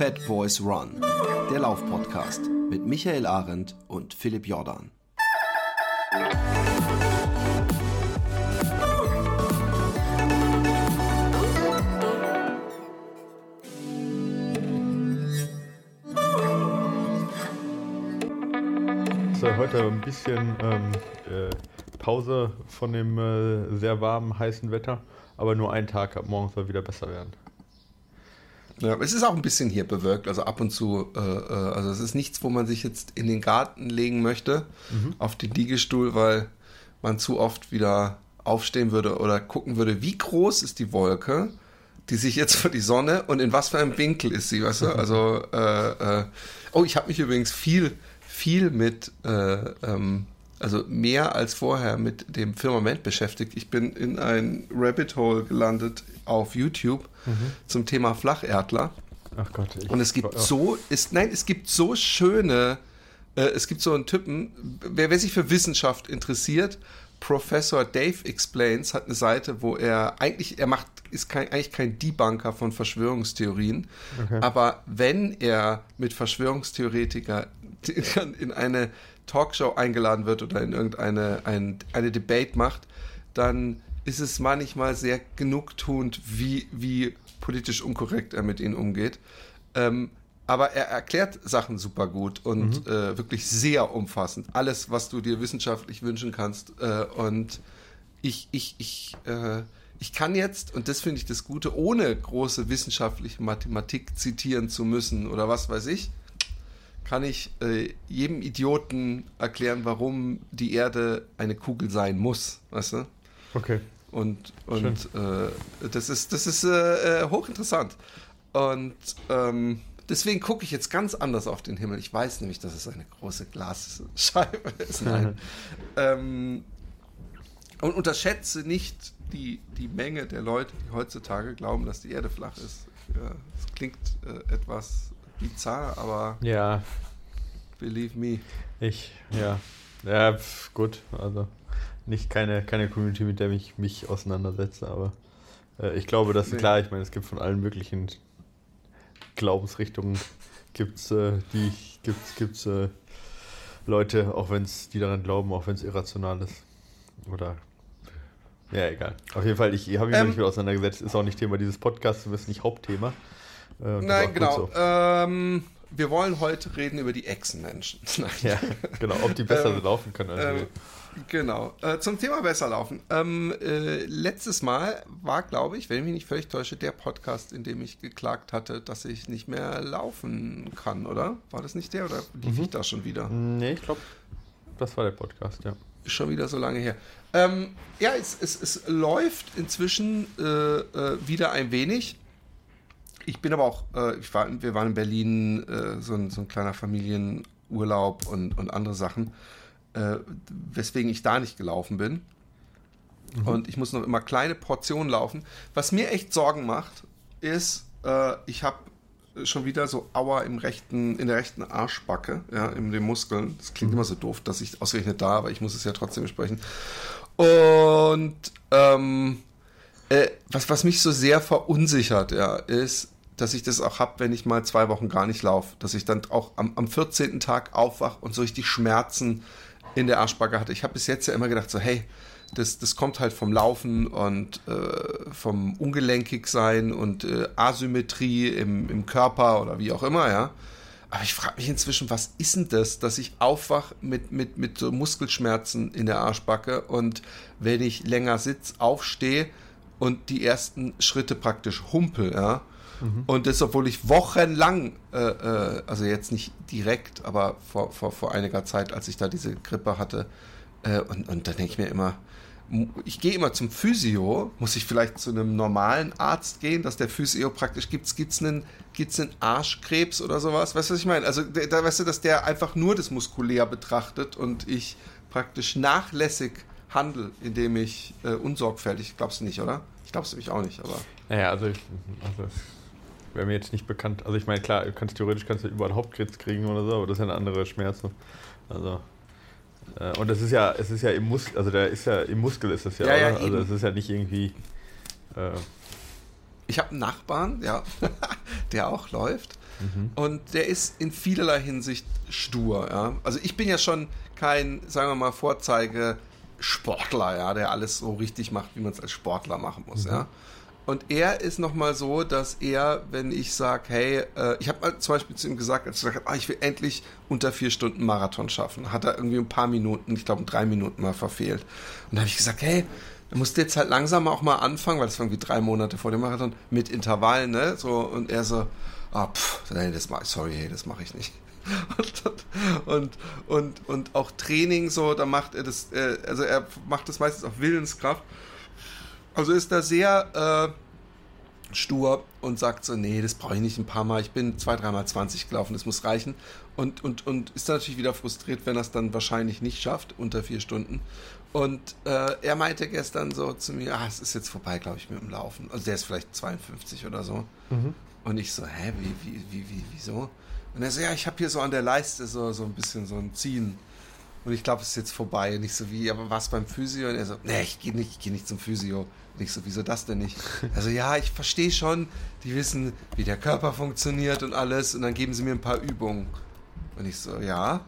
Fat Boys Run, der Laufpodcast mit Michael Arendt und Philipp Jordan. So, heute ein bisschen ähm, äh, Pause von dem äh, sehr warmen, heißen Wetter, aber nur ein Tag, ab morgen soll wieder besser werden. Ja, es ist auch ein bisschen hier bewölkt, also ab und zu, äh, äh, also es ist nichts, wo man sich jetzt in den Garten legen möchte, mhm. auf den Liegestuhl, weil man zu oft wieder aufstehen würde oder gucken würde, wie groß ist die Wolke, die sich jetzt vor die Sonne und in was für einem Winkel ist sie, weißt du? Also, äh, äh, oh, ich habe mich übrigens viel, viel mit äh, ähm, also mehr als vorher mit dem Firmament beschäftigt. Ich bin in ein Rabbit Hole gelandet auf YouTube mhm. zum Thema Flacherdler. Ach Gott. Ich, Und es gibt oh. so, ist, nein, es gibt so schöne, äh, es gibt so einen Typen, wer, wer sich für Wissenschaft interessiert, Professor Dave Explains hat eine Seite, wo er eigentlich, er macht, ist kein, eigentlich kein Debunker von Verschwörungstheorien, okay. aber wenn er mit Verschwörungstheoretiker in eine Talkshow eingeladen wird oder in irgendeine ein, eine Debate macht, dann ist es manchmal sehr genugtuend, wie, wie politisch unkorrekt er mit ihnen umgeht. Ähm, aber er erklärt Sachen super gut und mhm. äh, wirklich sehr umfassend. Alles, was du dir wissenschaftlich wünschen kannst. Äh, und ich, ich, ich, äh, ich kann jetzt, und das finde ich das Gute, ohne große wissenschaftliche Mathematik zitieren zu müssen oder was weiß ich, kann ich äh, jedem Idioten erklären, warum die Erde eine Kugel sein muss, weißt du? Okay. Und, und äh, das ist, das ist äh, äh, hochinteressant. Und ähm, deswegen gucke ich jetzt ganz anders auf den Himmel. Ich weiß nämlich, dass es eine große Glasscheibe ist. Nein. ähm, und unterschätze nicht die, die Menge der Leute, die heutzutage glauben, dass die Erde flach ist. Ja, das klingt äh, etwas bizarr, aber. Ja. Believe me. Ich, ja. Ja, pf, gut. Also nicht keine, keine Community, mit der ich mich auseinandersetze, aber äh, ich glaube, dass nee. klar, ich meine, es gibt von allen möglichen Glaubensrichtungen gibt's, äh, die gibt's, gibt's äh, Leute, auch wenn es die daran glauben, auch wenn es irrational ist. Oder ja, egal. Auf jeden Fall, ich habe mich ähm, nicht mit auseinandergesetzt, ist auch nicht Thema dieses Podcasts, ist nicht Hauptthema. Äh, Nein, genau. So. Ähm, wir wollen heute reden über die Echsenmenschen. ja, genau, ob die besser ähm, laufen können als ähm, wir. Genau. Äh, zum Thema besser laufen. Ähm, äh, letztes Mal war, glaube ich, wenn ich mich nicht völlig täusche, der Podcast, in dem ich geklagt hatte, dass ich nicht mehr laufen kann, oder? War das nicht der oder lief mhm. ich da schon wieder? Nee, ich glaube, das war der Podcast, ja. Schon wieder so lange her. Ähm, ja, es, es, es läuft inzwischen äh, äh wieder ein wenig ich bin aber auch, äh, ich war, wir waren in Berlin, äh, so, ein, so ein kleiner Familienurlaub und, und andere Sachen, äh, weswegen ich da nicht gelaufen bin. Mhm. Und ich muss noch immer kleine Portionen laufen. Was mir echt Sorgen macht, ist, äh, ich habe schon wieder so Aua im rechten, in der rechten Arschbacke, ja, in den Muskeln. Das klingt mhm. immer so doof, dass ich ausgerechnet da, aber ich muss es ja trotzdem sprechen. Und ähm, äh, was, was mich so sehr verunsichert, ja, ist, dass ich das auch habe, wenn ich mal zwei Wochen gar nicht laufe. Dass ich dann auch am, am 14. Tag aufwache und so richtig Schmerzen in der Arschbacke hatte. Ich habe bis jetzt ja immer gedacht, so, hey, das, das kommt halt vom Laufen und äh, vom Ungelenkig sein und äh, Asymmetrie im, im Körper oder wie auch immer, ja. Aber ich frage mich inzwischen, was ist denn das, dass ich aufwache mit, mit, mit so Muskelschmerzen in der Arschbacke und wenn ich länger sitze, aufstehe und die ersten Schritte praktisch humpel, ja. Mhm. Und das, obwohl ich wochenlang, äh, äh, also jetzt nicht direkt, aber vor, vor, vor einiger Zeit, als ich da diese Grippe hatte, äh, und, und da denke ich mir immer, ich gehe immer zum Physio, muss ich vielleicht zu einem normalen Arzt gehen, dass der Physio praktisch gibt es einen, gibt's einen Arschkrebs oder sowas? Weißt du, was ich meine? Also da weißt du, dass der einfach nur das muskulär betrachtet und ich praktisch nachlässig handle, indem ich äh, unsorgfältig, glaubst du nicht, oder? Ich glaube es nämlich auch nicht, aber. Naja, also, ich, also wäre mir jetzt nicht bekannt. Also ich meine, klar, kannst theoretisch kannst du überall Hauptkrebs kriegen oder so, aber das ist ja eine andere Schmerzen. Also äh, und das ist ja, es ist ja im Muskel, also der ist ja im Muskel ist das ja, ja, ja also es ist ja nicht irgendwie. Äh, ich habe einen Nachbarn, ja, der auch läuft. Mhm. Und der ist in vielerlei Hinsicht stur. Ja? Also ich bin ja schon kein, sagen wir mal, Vorzeige Sportler, ja, der alles so richtig macht, wie man es als Sportler machen muss, mhm. ja. Und er ist nochmal so, dass er, wenn ich sage, hey, äh, ich habe zum Beispiel zu ihm gesagt, als ich gesagt habe, ah, ich will endlich unter vier Stunden Marathon schaffen, hat er irgendwie ein paar Minuten, ich glaube drei Minuten mal verfehlt. Und da habe ich gesagt, hey, du musst jetzt halt langsam auch mal anfangen, weil das war irgendwie drei Monate vor dem Marathon, mit Intervallen, ne? So, und er so, ah, pff, nee, das mach, sorry, hey, das mache ich nicht. Und, und, und, auch Training so, da macht er das, äh, also er macht das meistens auf Willenskraft. Also ist da sehr äh, stur und sagt so, nee, das brauche ich nicht ein paar Mal. Ich bin zwei, dreimal 20 gelaufen, das muss reichen. Und, und, und ist dann natürlich wieder frustriert, wenn er es dann wahrscheinlich nicht schafft, unter vier Stunden. Und äh, er meinte gestern so zu mir, ah, es ist jetzt vorbei, glaube ich, mit dem Laufen. Also der ist vielleicht 52 oder so. Mhm. Und ich so, hä, wie, wie, wie, wie, wieso? Und er so, ja, ich habe hier so an der Leiste so, so ein bisschen so ein Ziehen. Und ich glaube, es ist jetzt vorbei. Und ich so, wie, aber was beim Physio? Und er so, nee, ich gehe nicht, ich gehe nicht zum Physio. Und ich so, wieso das denn nicht? Also ja, ich verstehe schon, die wissen, wie der Körper funktioniert und alles. Und dann geben sie mir ein paar Übungen. Und ich so, ja.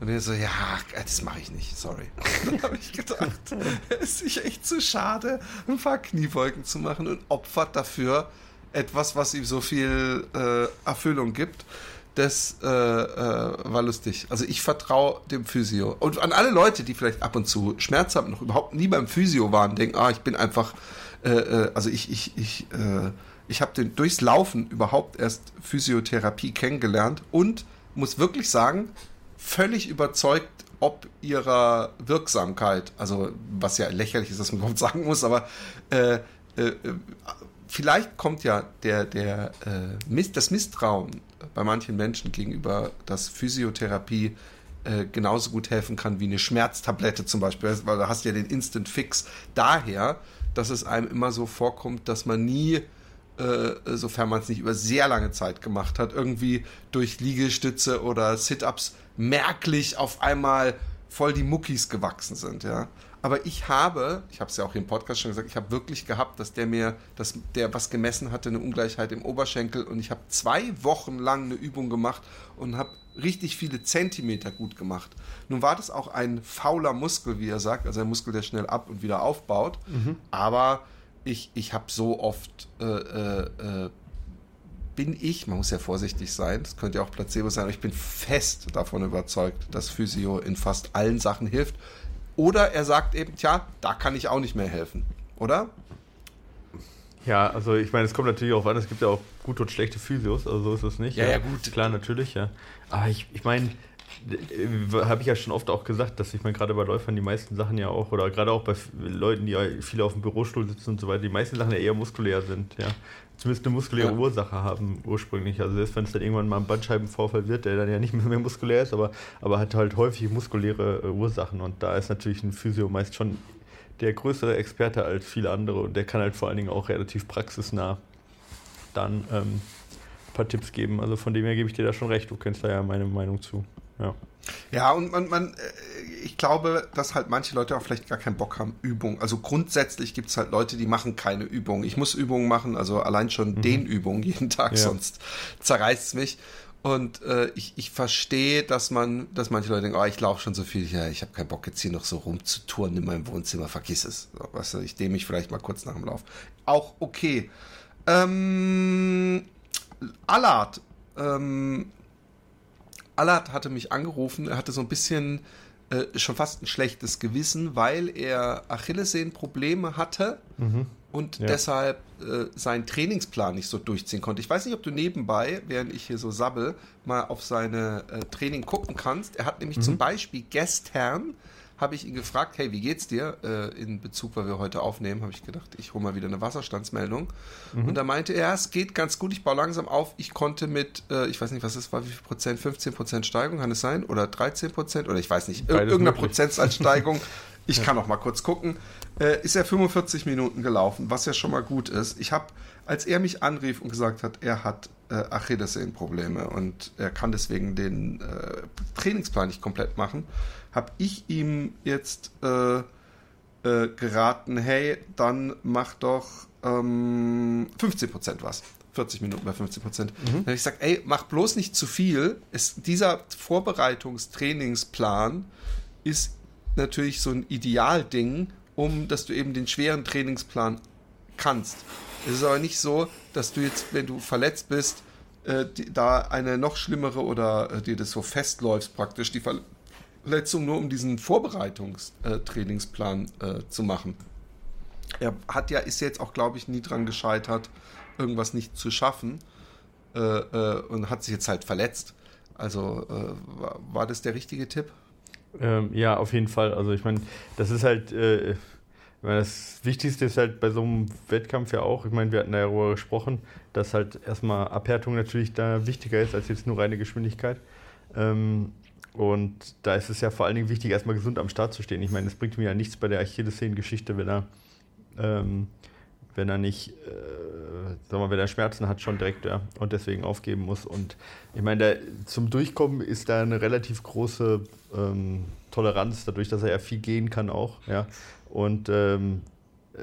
Und er so, ja, das mache ich nicht, sorry. Dann habe ich gedacht, es ist sich echt zu schade, ein paar Kniebeugen zu machen und opfert dafür etwas, was ihm so viel äh, Erfüllung gibt das äh, äh, war lustig. Also ich vertraue dem Physio. Und an alle Leute, die vielleicht ab und zu Schmerz haben, noch überhaupt nie beim Physio waren, denken, ah, ich bin einfach, äh, äh also ich, ich, ich, ich habe durchs Laufen überhaupt erst Physiotherapie kennengelernt und muss wirklich sagen, völlig überzeugt ob ihrer Wirksamkeit, also was ja lächerlich ist, dass man überhaupt sagen muss, aber äh, äh, vielleicht kommt ja der, der, äh, das Misstrauen bei manchen Menschen gegenüber, dass Physiotherapie äh, genauso gut helfen kann wie eine Schmerztablette zum Beispiel, weil da hast du ja den Instant Fix. Daher, dass es einem immer so vorkommt, dass man nie, äh, sofern man es nicht über sehr lange Zeit gemacht hat, irgendwie durch Liegestütze oder Sit-ups merklich auf einmal voll die Muckis gewachsen sind, ja. Aber ich habe, ich habe es ja auch hier im Podcast schon gesagt, ich habe wirklich gehabt, dass der mir, dass der was gemessen hatte, eine Ungleichheit im Oberschenkel und ich habe zwei Wochen lang eine Übung gemacht und habe richtig viele Zentimeter gut gemacht. Nun war das auch ein fauler Muskel, wie er sagt, also ein Muskel, der schnell ab und wieder aufbaut. Mhm. Aber ich, ich habe so oft äh, äh, äh, bin ich, man muss ja vorsichtig sein, das könnte ja auch Placebo sein, aber ich bin fest davon überzeugt, dass Physio in fast allen Sachen hilft. Oder er sagt eben, tja, da kann ich auch nicht mehr helfen, oder? Ja, also ich meine, es kommt natürlich auch an, es gibt ja auch gute und schlechte Physios, also so ist es nicht. Ja, ja, ja gut. Klar, natürlich, ja. Aber ich, ich meine, habe ich ja schon oft auch gesagt, dass ich meine, gerade bei Läufern die meisten Sachen ja auch, oder gerade auch bei Leuten, die ja viel auf dem Bürostuhl sitzen und so weiter, die meisten Sachen ja eher muskulär sind, ja zumindest eine muskuläre ja. Ursache haben ursprünglich. Also selbst wenn es dann irgendwann mal ein Bandscheibenvorfall wird, der dann ja nicht mehr muskulär ist, aber, aber hat halt häufig muskuläre äh, Ursachen. Und da ist natürlich ein Physio meist schon der größere Experte als viele andere und der kann halt vor allen Dingen auch relativ praxisnah dann ähm, ein paar Tipps geben. Also von dem her gebe ich dir da schon recht. Du kennst da ja meine Meinung zu. Ja. Ja, und man, man, äh, ich glaube, dass halt manche Leute auch vielleicht gar keinen Bock haben, Übungen. Also grundsätzlich gibt es halt Leute, die machen keine Übungen. Ich muss Übungen machen, also allein schon mhm. den Übungen jeden Tag, ja. sonst zerreißt es mich. Und äh, ich, ich verstehe, dass man, dass manche Leute denken, oh, ich laufe schon so viel, ja, ich habe keinen Bock jetzt hier noch so rumzutouren in meinem Wohnzimmer, vergiss es. So, weißt du, ich dehne mich vielleicht mal kurz nach dem Lauf. Auch okay. Ähm, Allard, ähm, Allard hatte mich angerufen, er hatte so ein bisschen äh, schon fast ein schlechtes Gewissen, weil er Achillessehnenprobleme hatte mhm. und ja. deshalb äh, seinen Trainingsplan nicht so durchziehen konnte. Ich weiß nicht, ob du nebenbei, während ich hier so sabbel, mal auf seine äh, Training gucken kannst. Er hat nämlich mhm. zum Beispiel gestern habe ich ihn gefragt, hey, wie geht's dir? Äh, in Bezug, weil wir heute aufnehmen, habe ich gedacht, ich hole mal wieder eine Wasserstandsmeldung. Mhm. Und da meinte er, es geht ganz gut, ich baue langsam auf. Ich konnte mit, äh, ich weiß nicht, was es war, wie viel Prozent, 15 Prozent Steigung kann es sein? Oder 13 Prozent? Oder ich weiß nicht, Beides irgendeine Prozentzahlsteigung. Ich ja. kann auch mal kurz gucken. Äh, ist er 45 Minuten gelaufen, was ja schon mal gut ist. Ich habe, als er mich anrief und gesagt hat, er hat äh, Achillessehnenprobleme und er kann deswegen den äh, Trainingsplan nicht komplett machen, habe ich ihm jetzt äh, äh, geraten, hey, dann mach doch ähm, 15% was. 40 Minuten bei 50 Prozent. Mhm. Dann habe ich gesagt, ey, mach bloß nicht zu viel. Es, dieser Vorbereitungstrainingsplan ist natürlich so ein Idealding, um dass du eben den schweren Trainingsplan kannst. Es ist aber nicht so, dass du jetzt, wenn du verletzt bist, äh, die, da eine noch schlimmere oder äh, dir das so festläufst praktisch, die Verletzung nur um diesen Vorbereitungstrainingsplan äh, zu machen. Er hat ja, ist jetzt auch, glaube ich, nie dran gescheitert, irgendwas nicht zu schaffen äh, äh, und hat sich jetzt halt verletzt. Also äh, war, war, das der richtige Tipp? Ähm, ja, auf jeden Fall. Also ich meine, das ist halt das Wichtigste ist halt bei so einem Wettkampf ja auch, ich meine, wir hatten ja darüber gesprochen, dass halt erstmal Abhärtung natürlich da wichtiger ist als jetzt nur reine Geschwindigkeit. Ähm, und da ist es ja vor allen Dingen wichtig, erstmal gesund am Start zu stehen. Ich meine, es bringt mir ja nichts bei der Achillessehnen-Geschichte, wenn er, ähm, wenn er nicht, äh, sag mal, wenn er Schmerzen hat, schon direkt ja, und deswegen aufgeben muss. Und ich meine, da, zum Durchkommen ist da eine relativ große ähm, Toleranz, dadurch, dass er ja viel gehen kann auch. Ja. Und ähm, äh,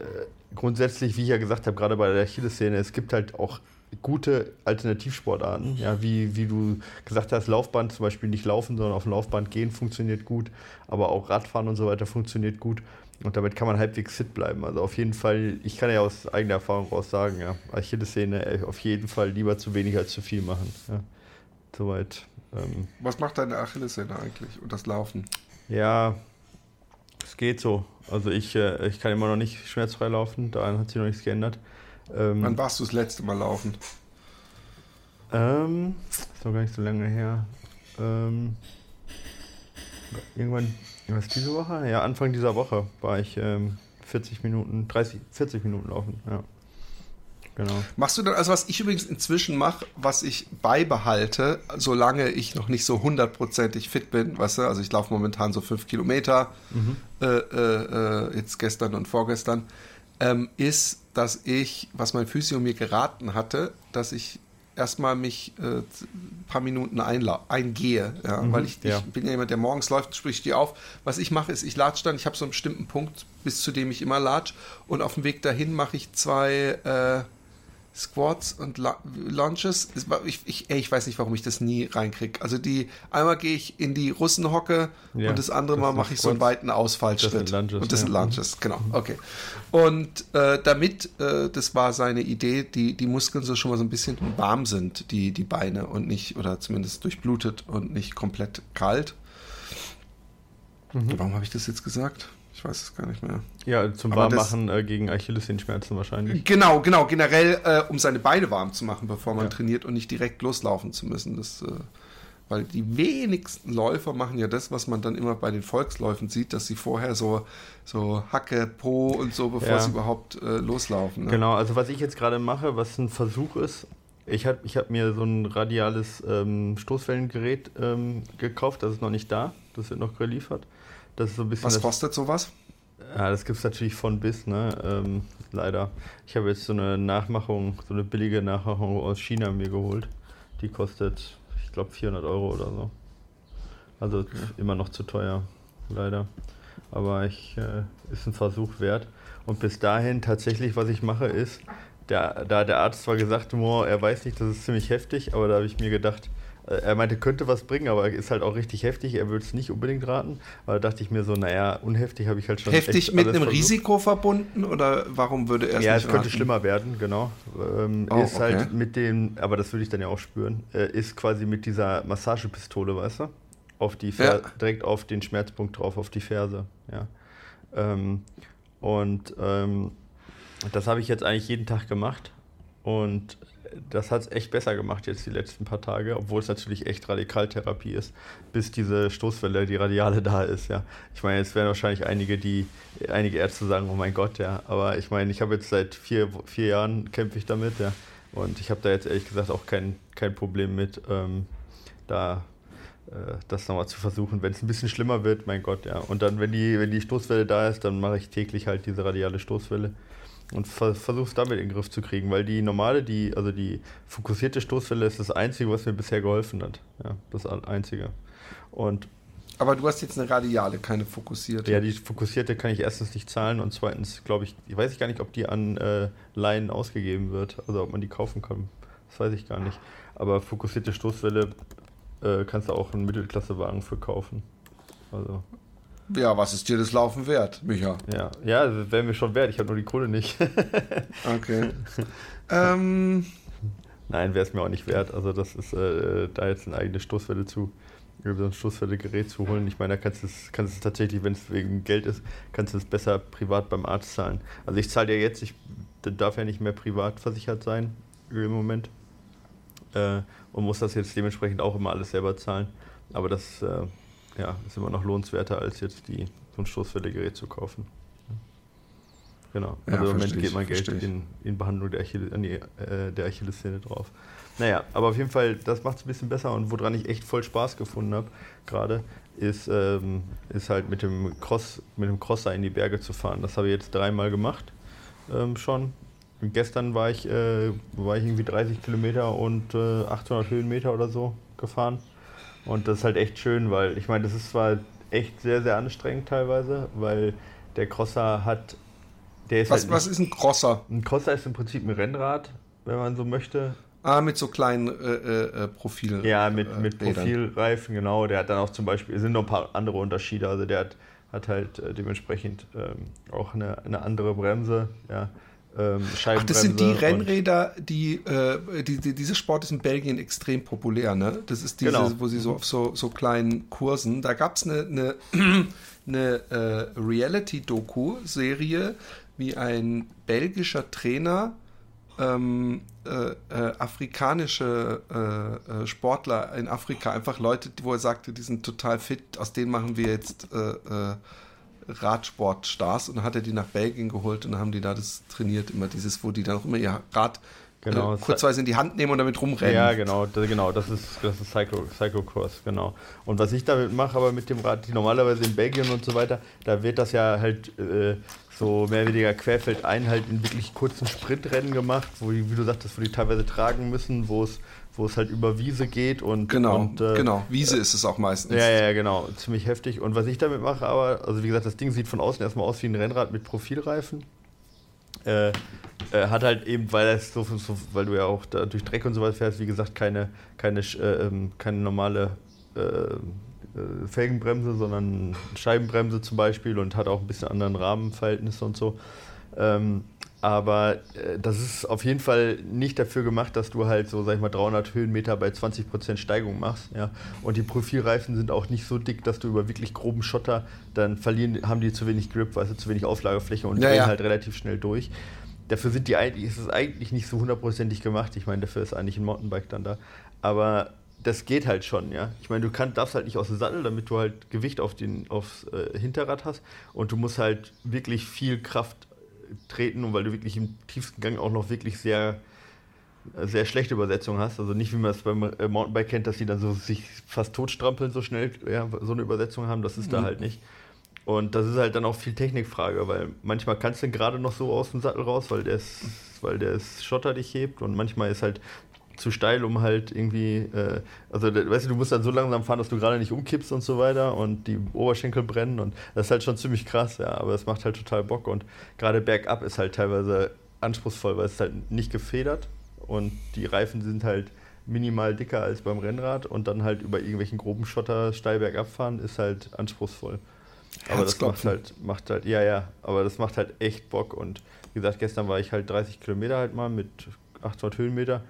grundsätzlich, wie ich ja gesagt habe, gerade bei der Achillessehne, es gibt halt auch gute Alternativsportarten, ja, wie, wie du gesagt hast, Laufband zum Beispiel nicht laufen, sondern auf dem Laufband gehen funktioniert gut, aber auch Radfahren und so weiter funktioniert gut und damit kann man halbwegs fit bleiben. Also auf jeden Fall, ich kann ja aus eigener Erfahrung raus sagen, ja, Achillessehne auf jeden Fall lieber zu wenig als zu viel machen. Ja. Soweit. Ähm. Was macht deine Achillessehne eigentlich und das Laufen? Ja, es geht so. Also ich, äh, ich kann immer noch nicht schmerzfrei laufen, daran hat sich noch nichts geändert. Ähm, Wann warst du das letzte Mal laufen? Ähm, ist noch gar nicht so lange her. Ähm, irgendwann, was diese Woche? Ja, Anfang dieser Woche war ich ähm, 40 Minuten, 30, 40 Minuten laufen, ja. Genau. Machst du dann, also was ich übrigens inzwischen mache, was ich beibehalte, solange ich noch nicht so hundertprozentig fit bin, weißt du, also ich laufe momentan so fünf Kilometer, mhm. äh, äh, jetzt gestern und vorgestern, ähm, ist, dass ich, was mein Physio mir geraten hatte, dass ich erstmal mich äh, ein paar Minuten eingehe, ja, mhm, weil ich, ja. ich, bin ja jemand, der morgens läuft, sprich die auf. Was ich mache, ist, ich latsche dann, ich habe so einen bestimmten Punkt, bis zu dem ich immer latsch und auf dem Weg dahin mache ich zwei äh, Squats und Launches. Ich, ich, ey, ich weiß nicht, warum ich das nie reinkriege. Also die, einmal gehe ich in die Russenhocke ja, und das andere Mal mache ich so einen weiten Ausfallschritt. Das Lunges, und das ja. sind Lunges, genau. Okay. Und äh, damit, äh, das war seine Idee, die, die Muskeln so schon mal so ein bisschen warm sind, die, die Beine und nicht, oder zumindest durchblutet und nicht komplett kalt. Mhm. Warum habe ich das jetzt gesagt? Ich weiß es gar nicht mehr. Ja, zum Warmmachen äh, gegen Achillessehenschmerzen wahrscheinlich. Genau, genau. Generell, äh, um seine Beine warm zu machen, bevor man ja. trainiert und nicht direkt loslaufen zu müssen. Das, äh, weil die wenigsten Läufer machen ja das, was man dann immer bei den Volksläufen sieht, dass sie vorher so, so Hacke, Po und so, bevor ja. sie überhaupt äh, loslaufen. Ne? Genau, also was ich jetzt gerade mache, was ein Versuch ist, ich habe ich hab mir so ein radiales ähm, Stoßwellengerät ähm, gekauft, das ist noch nicht da, das wird noch geliefert. Das ist so ein bisschen Was kostet sowas? Ja, das gibt es natürlich von bis, ne? Ähm, leider. Ich habe jetzt so eine Nachmachung, so eine billige Nachmachung aus China mir geholt. Die kostet, ich glaube, 400 Euro oder so. Also okay. immer noch zu teuer, leider. Aber ich, äh, ist ein Versuch wert. Und bis dahin tatsächlich, was ich mache, ist, der, da der Arzt zwar gesagt hat, er weiß nicht, das ist ziemlich heftig, aber da habe ich mir gedacht, er meinte, könnte was bringen, aber ist halt auch richtig heftig. Er würde es nicht unbedingt raten. Aber da dachte ich mir so, naja, unheftig habe ich halt schon. Heftig mit einem versucht. Risiko verbunden oder warum würde er es Ja, es könnte raten? schlimmer werden, genau. Ähm, oh, ist halt okay. halt mit dem, aber das würde ich dann ja auch spüren, äh, ist quasi mit dieser Massagepistole, weißt du? Auf die ja. direkt auf den Schmerzpunkt drauf, auf die Ferse, ja. Ähm, und ähm, das habe ich jetzt eigentlich jeden Tag gemacht. Und das hat es echt besser gemacht jetzt die letzten paar Tage, obwohl es natürlich echt Radikaltherapie ist, bis diese Stoßwelle, die Radiale da ist, ja. Ich meine, jetzt werden wahrscheinlich einige, die, einige Ärzte sagen, oh mein Gott, ja. Aber ich meine, ich habe jetzt seit vier, vier Jahren kämpfe ich damit, ja. Und ich habe da jetzt ehrlich gesagt auch kein, kein Problem mit, ähm, da äh, das nochmal zu versuchen. Wenn es ein bisschen schlimmer wird, mein Gott, ja. Und dann, wenn die, wenn die Stoßwelle da ist, dann mache ich täglich halt diese radiale Stoßwelle und ver versuch's damit in den Griff zu kriegen, weil die normale, die, also die fokussierte Stoßwelle ist das Einzige, was mir bisher geholfen hat. Ja, das Einzige. Und aber du hast jetzt eine radiale, keine fokussierte. Ja, die fokussierte kann ich erstens nicht zahlen und zweitens glaube ich, ich weiß gar nicht, ob die an äh, Laien ausgegeben wird, also ob man die kaufen kann. Das weiß ich gar nicht. Aber fokussierte Stoßwelle äh, kannst du auch einen Mittelklassewagen für kaufen. Also. Ja, was ist dir das Laufen wert, Micha? Ja, ja wäre mir schon wert. Ich habe nur die Kohle nicht. okay. ähm. Nein, wäre es mir auch nicht wert. Also das ist äh, da jetzt eine eigene Stoßwelle zu über so ein Stoßwelle-Gerät zu holen. Ich meine, da kannst du es, kannst es tatsächlich, wenn es wegen Geld ist, kannst du es besser privat beim Arzt zahlen. Also ich zahle ja jetzt, ich darf ja nicht mehr privat versichert sein im Moment. Äh, und muss das jetzt dementsprechend auch immer alles selber zahlen. Aber das äh, ja, ist immer noch lohnenswerter, als jetzt die, so ein Stoßwelle-Gerät zu kaufen. Genau. Also ja, im Moment geht mein Geld in, in, Behandlung der, Achille, äh, der Achillessehne drauf. Naja, aber auf jeden Fall, das macht es ein bisschen besser und woran ich echt voll Spaß gefunden habe, gerade, ist, ähm, ist halt mit dem Cross, mit dem Crosser in die Berge zu fahren. Das habe ich jetzt dreimal gemacht ähm, schon. Und gestern war ich, äh, war ich irgendwie 30 Kilometer und äh, 800 Höhenmeter oder so gefahren. Und das ist halt echt schön, weil ich meine, das ist zwar echt sehr, sehr anstrengend teilweise, weil der Crosser hat. Der ist was, halt was ist ein Crosser? Ein Crosser ist im Prinzip ein Rennrad, wenn man so möchte. Ah, mit so kleinen äh, äh, äh Profilen. Ja, mit, äh, mit Profilreifen, genau. Der hat dann auch zum Beispiel, es sind noch ein paar andere Unterschiede. Also der hat, hat halt äh, dementsprechend ähm, auch eine, eine andere Bremse, ja. Ähm, Ach, das sind die Rennräder, die, äh, die, die, dieser Sport ist in Belgien extrem populär, ne? Das ist diese, genau. wo sie so auf so, so kleinen Kursen, da gab es eine, eine, eine äh, Reality-Doku-Serie, wie ein belgischer Trainer ähm, äh, äh, afrikanische äh, äh, Sportler in Afrika, einfach Leute, wo er sagte, die sind total fit, aus denen machen wir jetzt äh, äh, Radsportstars und dann hat er die nach Belgien geholt und dann haben die da das trainiert, immer dieses, wo die dann auch immer ihr Rad genau, äh, kurzweise in die Hand nehmen und damit rumrennen. Ja, genau, das, genau, das ist, das ist Cyclo, Cyclocross, genau. Und was ich damit mache, aber mit dem Rad, die normalerweise in Belgien und so weiter, da wird das ja halt äh, so mehr oder weniger querfeldein halt in wirklich kurzen Sprintrennen gemacht, wo die, wie du sagtest, wo die teilweise tragen müssen, wo es wo es halt über Wiese geht und genau, und, äh, genau, Wiese ist es auch meistens. Ja, ja, genau, ziemlich heftig. Und was ich damit mache, aber, also wie gesagt, das Ding sieht von außen erstmal aus wie ein Rennrad mit Profilreifen. Äh, äh, hat halt eben, weil es so, so, weil du ja auch durch Dreck und sowas fährst, wie gesagt, keine, keine, äh, ähm, keine normale äh, äh, Felgenbremse, sondern Scheibenbremse zum Beispiel und hat auch ein bisschen anderen Rahmenverhältnisse und so. Ähm, aber äh, das ist auf jeden Fall nicht dafür gemacht, dass du halt so, sag ich mal, 300 Höhenmeter bei 20% Steigung machst. Ja? Und die Profilreifen sind auch nicht so dick, dass du über wirklich groben Schotter, dann verlieren, haben die zu wenig Grip, weißt du, zu wenig Auflagefläche und ja, drehen ja. halt relativ schnell durch. Dafür sind die eigentlich, ist es eigentlich nicht so hundertprozentig gemacht. Ich meine, dafür ist eigentlich ein Mountainbike dann da. Aber das geht halt schon, ja. Ich meine, du kann, darfst halt nicht aus dem Sattel, damit du halt Gewicht auf den, aufs äh, Hinterrad hast. Und du musst halt wirklich viel Kraft treten und weil du wirklich im tiefsten Gang auch noch wirklich sehr sehr schlechte Übersetzung hast, also nicht wie man es beim äh, Mountainbike kennt, dass die dann so sich fast totstrampeln so schnell, ja, so eine Übersetzung haben, das ist mhm. da halt nicht. Und das ist halt dann auch viel Technikfrage, weil manchmal kannst du gerade noch so aus dem Sattel raus, weil der ist, weil der ist Schotter dich hebt und manchmal ist halt zu steil, um halt irgendwie, äh, also weißt du, du musst dann so langsam fahren, dass du gerade nicht umkippst und so weiter und die Oberschenkel brennen und das ist halt schon ziemlich krass, ja, aber es macht halt total Bock und gerade bergab ist halt teilweise anspruchsvoll, weil es halt nicht gefedert und die Reifen sind halt minimal dicker als beim Rennrad und dann halt über irgendwelchen groben Schotter steil bergab fahren ist halt anspruchsvoll. Aber das macht halt, macht halt, ja, ja, aber das macht halt echt Bock und wie gesagt, gestern war ich halt 30 Kilometer halt mal mit 800 Höhenmeter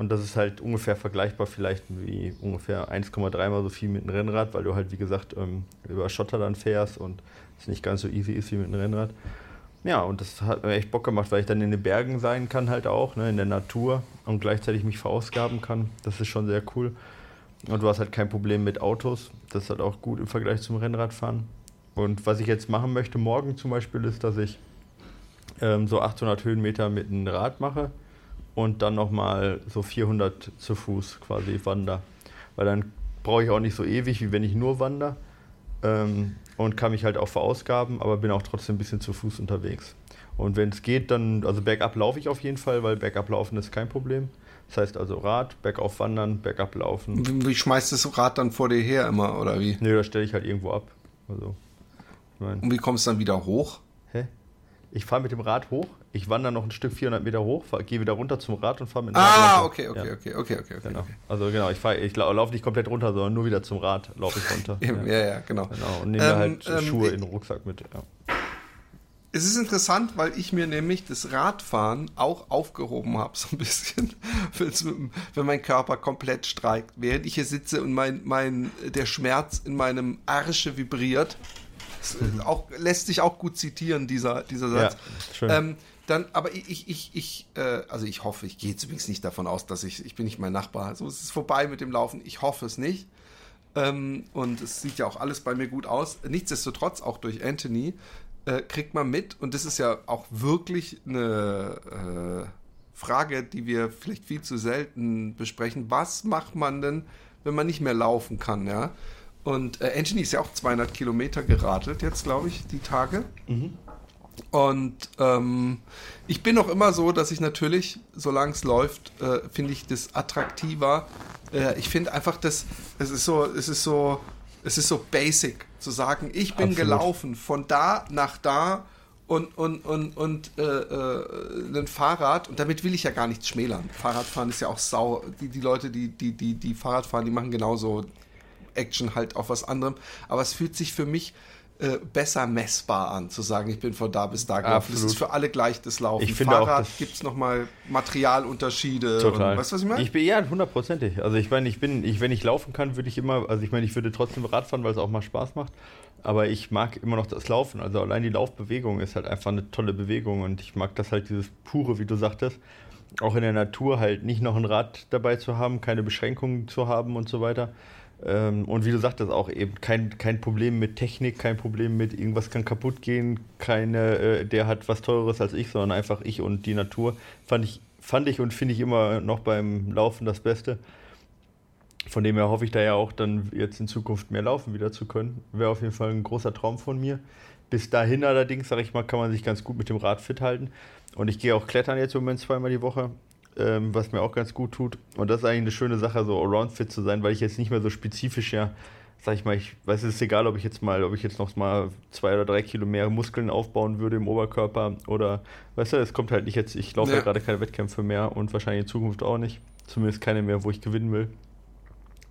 und das ist halt ungefähr vergleichbar vielleicht wie ungefähr 1,3 mal so viel mit einem Rennrad, weil du halt, wie gesagt, ähm, über Schotter dann fährst und es nicht ganz so easy ist wie mit einem Rennrad. Ja, und das hat mir echt Bock gemacht, weil ich dann in den Bergen sein kann halt auch, ne, in der Natur und gleichzeitig mich verausgaben kann. Das ist schon sehr cool. Und du hast halt kein Problem mit Autos. Das ist halt auch gut im Vergleich zum Rennradfahren. Und was ich jetzt machen möchte morgen zum Beispiel ist, dass ich ähm, so 800 Höhenmeter mit einem Rad mache und dann nochmal so 400 zu Fuß quasi wander. Weil dann brauche ich auch nicht so ewig, wie wenn ich nur wander. Ähm, und kann mich halt auch verausgaben, aber bin auch trotzdem ein bisschen zu Fuß unterwegs. Und wenn es geht, dann, also bergab laufe ich auf jeden Fall, weil bergab laufen ist kein Problem. Das heißt also Rad, bergauf wandern, bergab laufen. Wie, schmeißt das Rad dann vor dir her immer, oder wie? Nö, das stelle ich halt irgendwo ab. Also, Und wie kommst du dann wieder hoch? Hä? Ich fahre mit dem Rad hoch, ich wandere noch ein Stück 400 Meter hoch, gehe wieder runter zum Rad und fahre mit dem ah, Rad Ah, okay, okay, Ja. okay, okay, okay, okay. Genau. okay. Also genau, ich, fahr- ich lau- laufe nicht komplett runter, sondern nur wieder zum Rad laufe ich runter. Eben, Ja, ja, genau. Genau, und nehme Ähm, halt ähm, Schuhe in den Rucksack mit. Ja. Es ist interessant, weil ich mir nämlich das Radfahren auch aufgehoben habe, so ein bisschen, wenn mein Körper komplett streikt. Während ich hier sitze und mein, mein, der Schmerz in meinem Arsche vibriert. Auch, lässt sich auch gut zitieren, dieser, dieser Satz. Ja, schön. Ähm, dann, aber ich, ich, ich, äh, also ich hoffe, ich gehe übrigens nicht davon aus, dass ich, ich bin nicht mein Nachbar. Also es ist vorbei mit dem Laufen. Ich hoffe es nicht. Ähm, und es sieht ja auch alles bei mir gut aus. Nichtsdestotrotz, auch durch Anthony, äh, kriegt man mit, und das ist ja auch wirklich eine äh, Frage, die wir vielleicht viel zu selten besprechen. Was macht man denn, wenn man nicht mehr laufen kann, ja? Und äh, Anthony ist ja auch 200 Kilometer geradelt jetzt, glaube ich, die Tage. Und ähm, ich bin auch immer so, dass ich natürlich, solange es läuft, äh, finde ich das attraktiver. Äh, ich finde einfach, das, es ist so, es ist so, es ist so basic zu sagen, ich bin Absolut. gelaufen von da nach da und und und und äh, äh, ein Fahrrad und damit will ich ja gar nichts schmälern. Fahrradfahren ist ja auch sau. Die die Leute, die die die die Fahrrad fahren, die machen genauso Action halt auf was anderem. Aber es fühlt sich für mich äh, besser messbar an, zu sagen, ich bin von da bis da gelaufen. Das ist für alle gleich das Laufen. Ich finde Fahrrad gibt es nochmal Materialunterschiede. Total. Und, weißt du, was ich meine? Ich bin ja hundertprozentig. Also ich meine, ich bin, ich, wenn ich laufen kann, würde ich immer, also ich meine, ich würde trotzdem Rad fahren, weil es auch mal Spaß macht. Aber ich mag immer noch das Laufen. Also allein die Laufbewegung ist halt einfach eine tolle Bewegung und ich mag das halt, dieses pure, wie du sagtest, auch in der Natur halt nicht noch ein Rad dabei zu haben, keine Beschränkungen zu haben und so weiter. Ähm, und wie du sagtest, auch eben kein, kein Problem mit Technik, kein Problem mit irgendwas kann kaputt gehen, keine, äh, der hat was teureres als ich, sondern einfach ich und die Natur. Fand ich, fand ich und finde ich immer noch beim Laufen das Beste. Von dem her hoffe ich da ja auch dann jetzt in Zukunft mehr laufen wieder zu können. Wäre auf jeden Fall ein großer Traum von mir. Bis dahin allerdings, sage ich mal, kann man sich ganz gut mit dem Rad fit halten. Und ich gehe auch klettern jetzt im Moment zweimal die Woche, ähm, was mir auch ganz gut tut. Und das ist eigentlich eine schöne Sache, so allround fit zu sein, weil ich jetzt nicht mehr so spezifisch ja, sag ich mal, ich weiß, es ist egal, ob ich jetzt mal, ob ich jetzt noch mal zwei oder drei Kilo mehr Muskeln aufbauen würde im Oberkörper oder, weißt du, es kommt halt nicht jetzt, ich laufe ja. Ja. gerade keine Wettkämpfe mehr und wahrscheinlich in Zukunft auch nicht. Zumindest keine mehr, wo ich gewinnen will.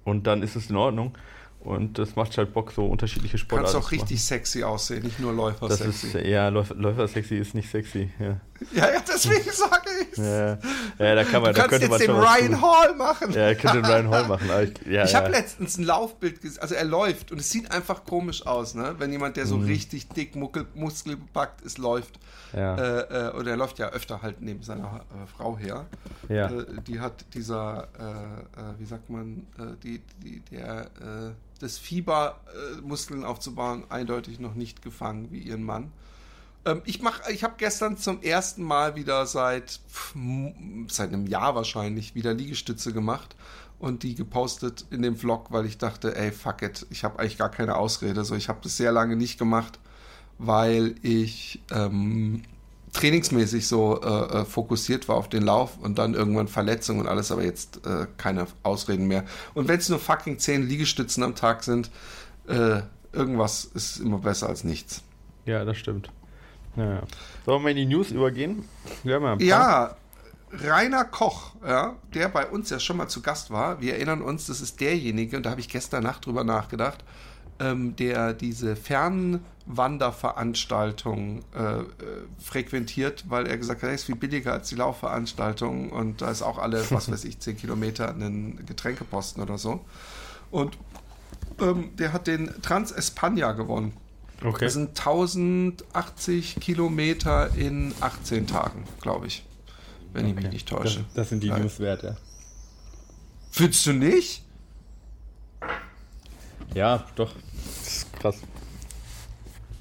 Und dann ist es in Ordnung. Und das macht halt Bock, so unterschiedliche Sportarten kannst auch zu machen. richtig sexy aussehen, nicht nur Läufer Das sexy. ist, ja, Läufer, Läufer sexy ist nicht sexy. Ja, ja, ja, deswegen sage ich ja, ja da kann man, Du da kannst könnte jetzt man den Ryan. Hall machen. Ja, er könnte den Ryan Hall machen. Ich, ja, ich habe letztens ein Laufbild gesehen, also er läuft und es sieht einfach komisch aus, ne? Wenn jemand, der so Mhm. richtig dick Muckel, muskelbepackt ist, läuft. Ja. Äh, äh, oder er läuft ja öfter halt neben seiner äh, Frau her. Ja. Äh, die hat dieser, äh, äh, wie sagt man, die, die, der, das Fieber, Muskeln aufzubauen, eindeutig noch nicht gefangen wie ihren Mann. Ähm, ich mach, ich habe gestern zum ersten Mal wieder seit, seit einem Jahr wahrscheinlich wieder Liegestütze gemacht und die gepostet in dem Vlog, weil ich dachte, ey, fuck it, ich habe eigentlich gar keine Ausrede. So, ich habe das sehr lange nicht gemacht, weil ich ähm, trainingsmäßig so äh, äh, fokussiert war auf den Lauf und dann irgendwann Verletzungen und alles, aber jetzt äh, keine Ausreden mehr. Und wenn es nur fucking 10 Liegestützen am Tag sind, äh, irgendwas ist immer besser als nichts. ja, das stimmt. Ja, ja. Sollen wir in die News übergehen? Ja, Rainer Koch, ja, der bei uns ja schon mal zu Gast war. Wir erinnern uns, das ist derjenige, und da habe ich gestern Nacht drüber nachgedacht, ähm, der diese Fernwanderveranstaltung äh, äh, frequentiert, weil er gesagt hat, er ist viel billiger als die Laufveranstaltung und da ist auch alle, was weiß ich, 10 Kilometer einen Getränkeposten oder so. Und ähm, der hat den Trans Espana gewonnen. Okay. Das sind 1080 Kilometer in 18 Tagen, glaube ich. Wenn ich mich Okay. nicht Das, täusche. das sind die Nein. Newswerte. Findest du nicht? Ja, doch. Das ist krass.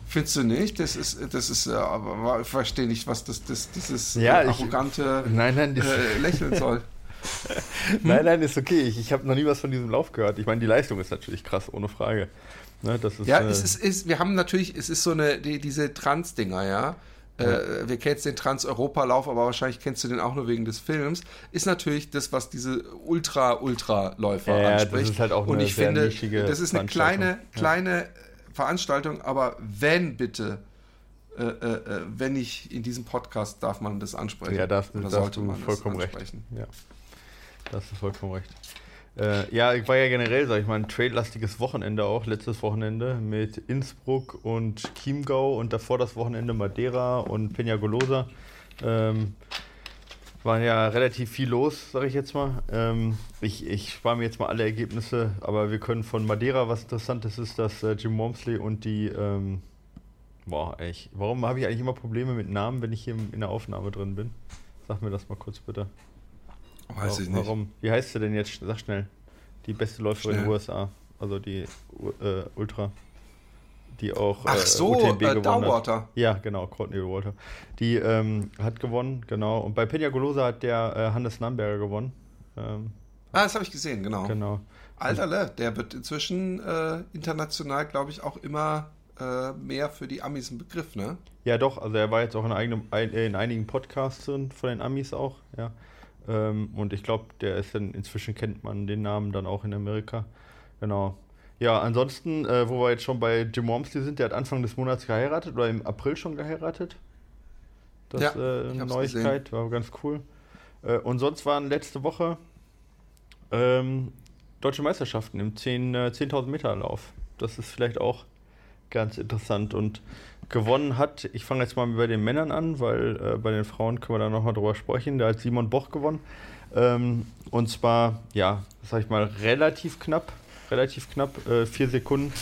Findest du nicht? Das ist, das ist, äh, aber ich verstehe nicht, was das, das dieses Ja, äh, ich- arrogante Nein, nein, das, äh, Lächeln soll. nein, nein, ist okay. Ich, ich habe noch nie was von diesem Lauf gehört. Ich meine, die Leistung ist natürlich krass, ohne Frage. Ne, das ist, Ja, äh, es ist, ist, wir haben natürlich, es ist so eine, die, diese Trans-Dinger, ja. Äh, wir kennen jetzt den Trans-Europa-Lauf, aber wahrscheinlich kennst du den auch nur wegen des Films. Ist natürlich das, was diese Ultra-Ultra-Läufer Ja, ja, das anspricht. ist halt auch Und eine ich finde, das ist eine kleine, kleine Veranstaltung, aber wenn bitte äh, äh, wenn ich in diesem Podcast darf man das ansprechen. Ja, darfst, Oder darfst sollte man das vollkommen recht. ansprechen. Ja, da hast du vollkommen recht. Äh, ja, ich war ja generell, sag ich mal, ein trade-lastiges Wochenende auch, letztes Wochenende mit Innsbruck und Chiemgau und davor das Wochenende Madeira und Peñagolosa. Ähm, war ja relativ viel los, sage ich jetzt mal. Ähm, ich, ich spare mir jetzt mal alle Ergebnisse, aber wir können von Madeira, was interessantes ist, dass äh, Jim Wormsley und die, ähm, boah, echt, warum habe ich eigentlich immer Probleme mit Namen, wenn ich hier in der Aufnahme drin bin? Sag mir das mal kurz bitte. Weiß ich nicht. Warum? Wie heißt sie denn jetzt? Sag schnell. Die beste Läuferin in den Schnell. USA. Also die äh, Ultra. Die auch Ach äh, so, UTMB äh, gewonnen Downwater. hat. Ja, genau, Courtney Walter. Die ähm, hat gewonnen, genau. Und bei Peñagolosa hat der äh, Hannes Namberger gewonnen. Ähm, Ah, das habe ich gesehen, genau. genau. Alterle, der wird inzwischen äh, international, glaube ich, auch immer äh, mehr für die Amis ein Begriff, ne? Ja, doch, also er war jetzt auch in, eigenem, äh, in einigen Podcasts von den Amis auch, ja. Ähm, und ich glaube, der ist dann, inzwischen kennt man den Namen dann auch in Amerika. Genau. Ja, ansonsten, äh, wo wir jetzt schon bei Jim Wormsley sind, der hat Anfang des Monats geheiratet oder im April schon geheiratet. Das Ja, ist äh, eine Neuigkeit, war ganz cool. Äh, und sonst waren letzte Woche ähm, deutsche Meisterschaften im 10 äh, 10.000 Meter Lauf. Das ist vielleicht auch ganz interessant und gewonnen hat, ich fange jetzt mal bei den Männern an, weil äh, bei den Frauen können wir da nochmal drüber sprechen. Da hat Simon Boch gewonnen. Ähm, und zwar, ja, sag ich mal, relativ knapp, relativ knapp, äh, vier Sekunden,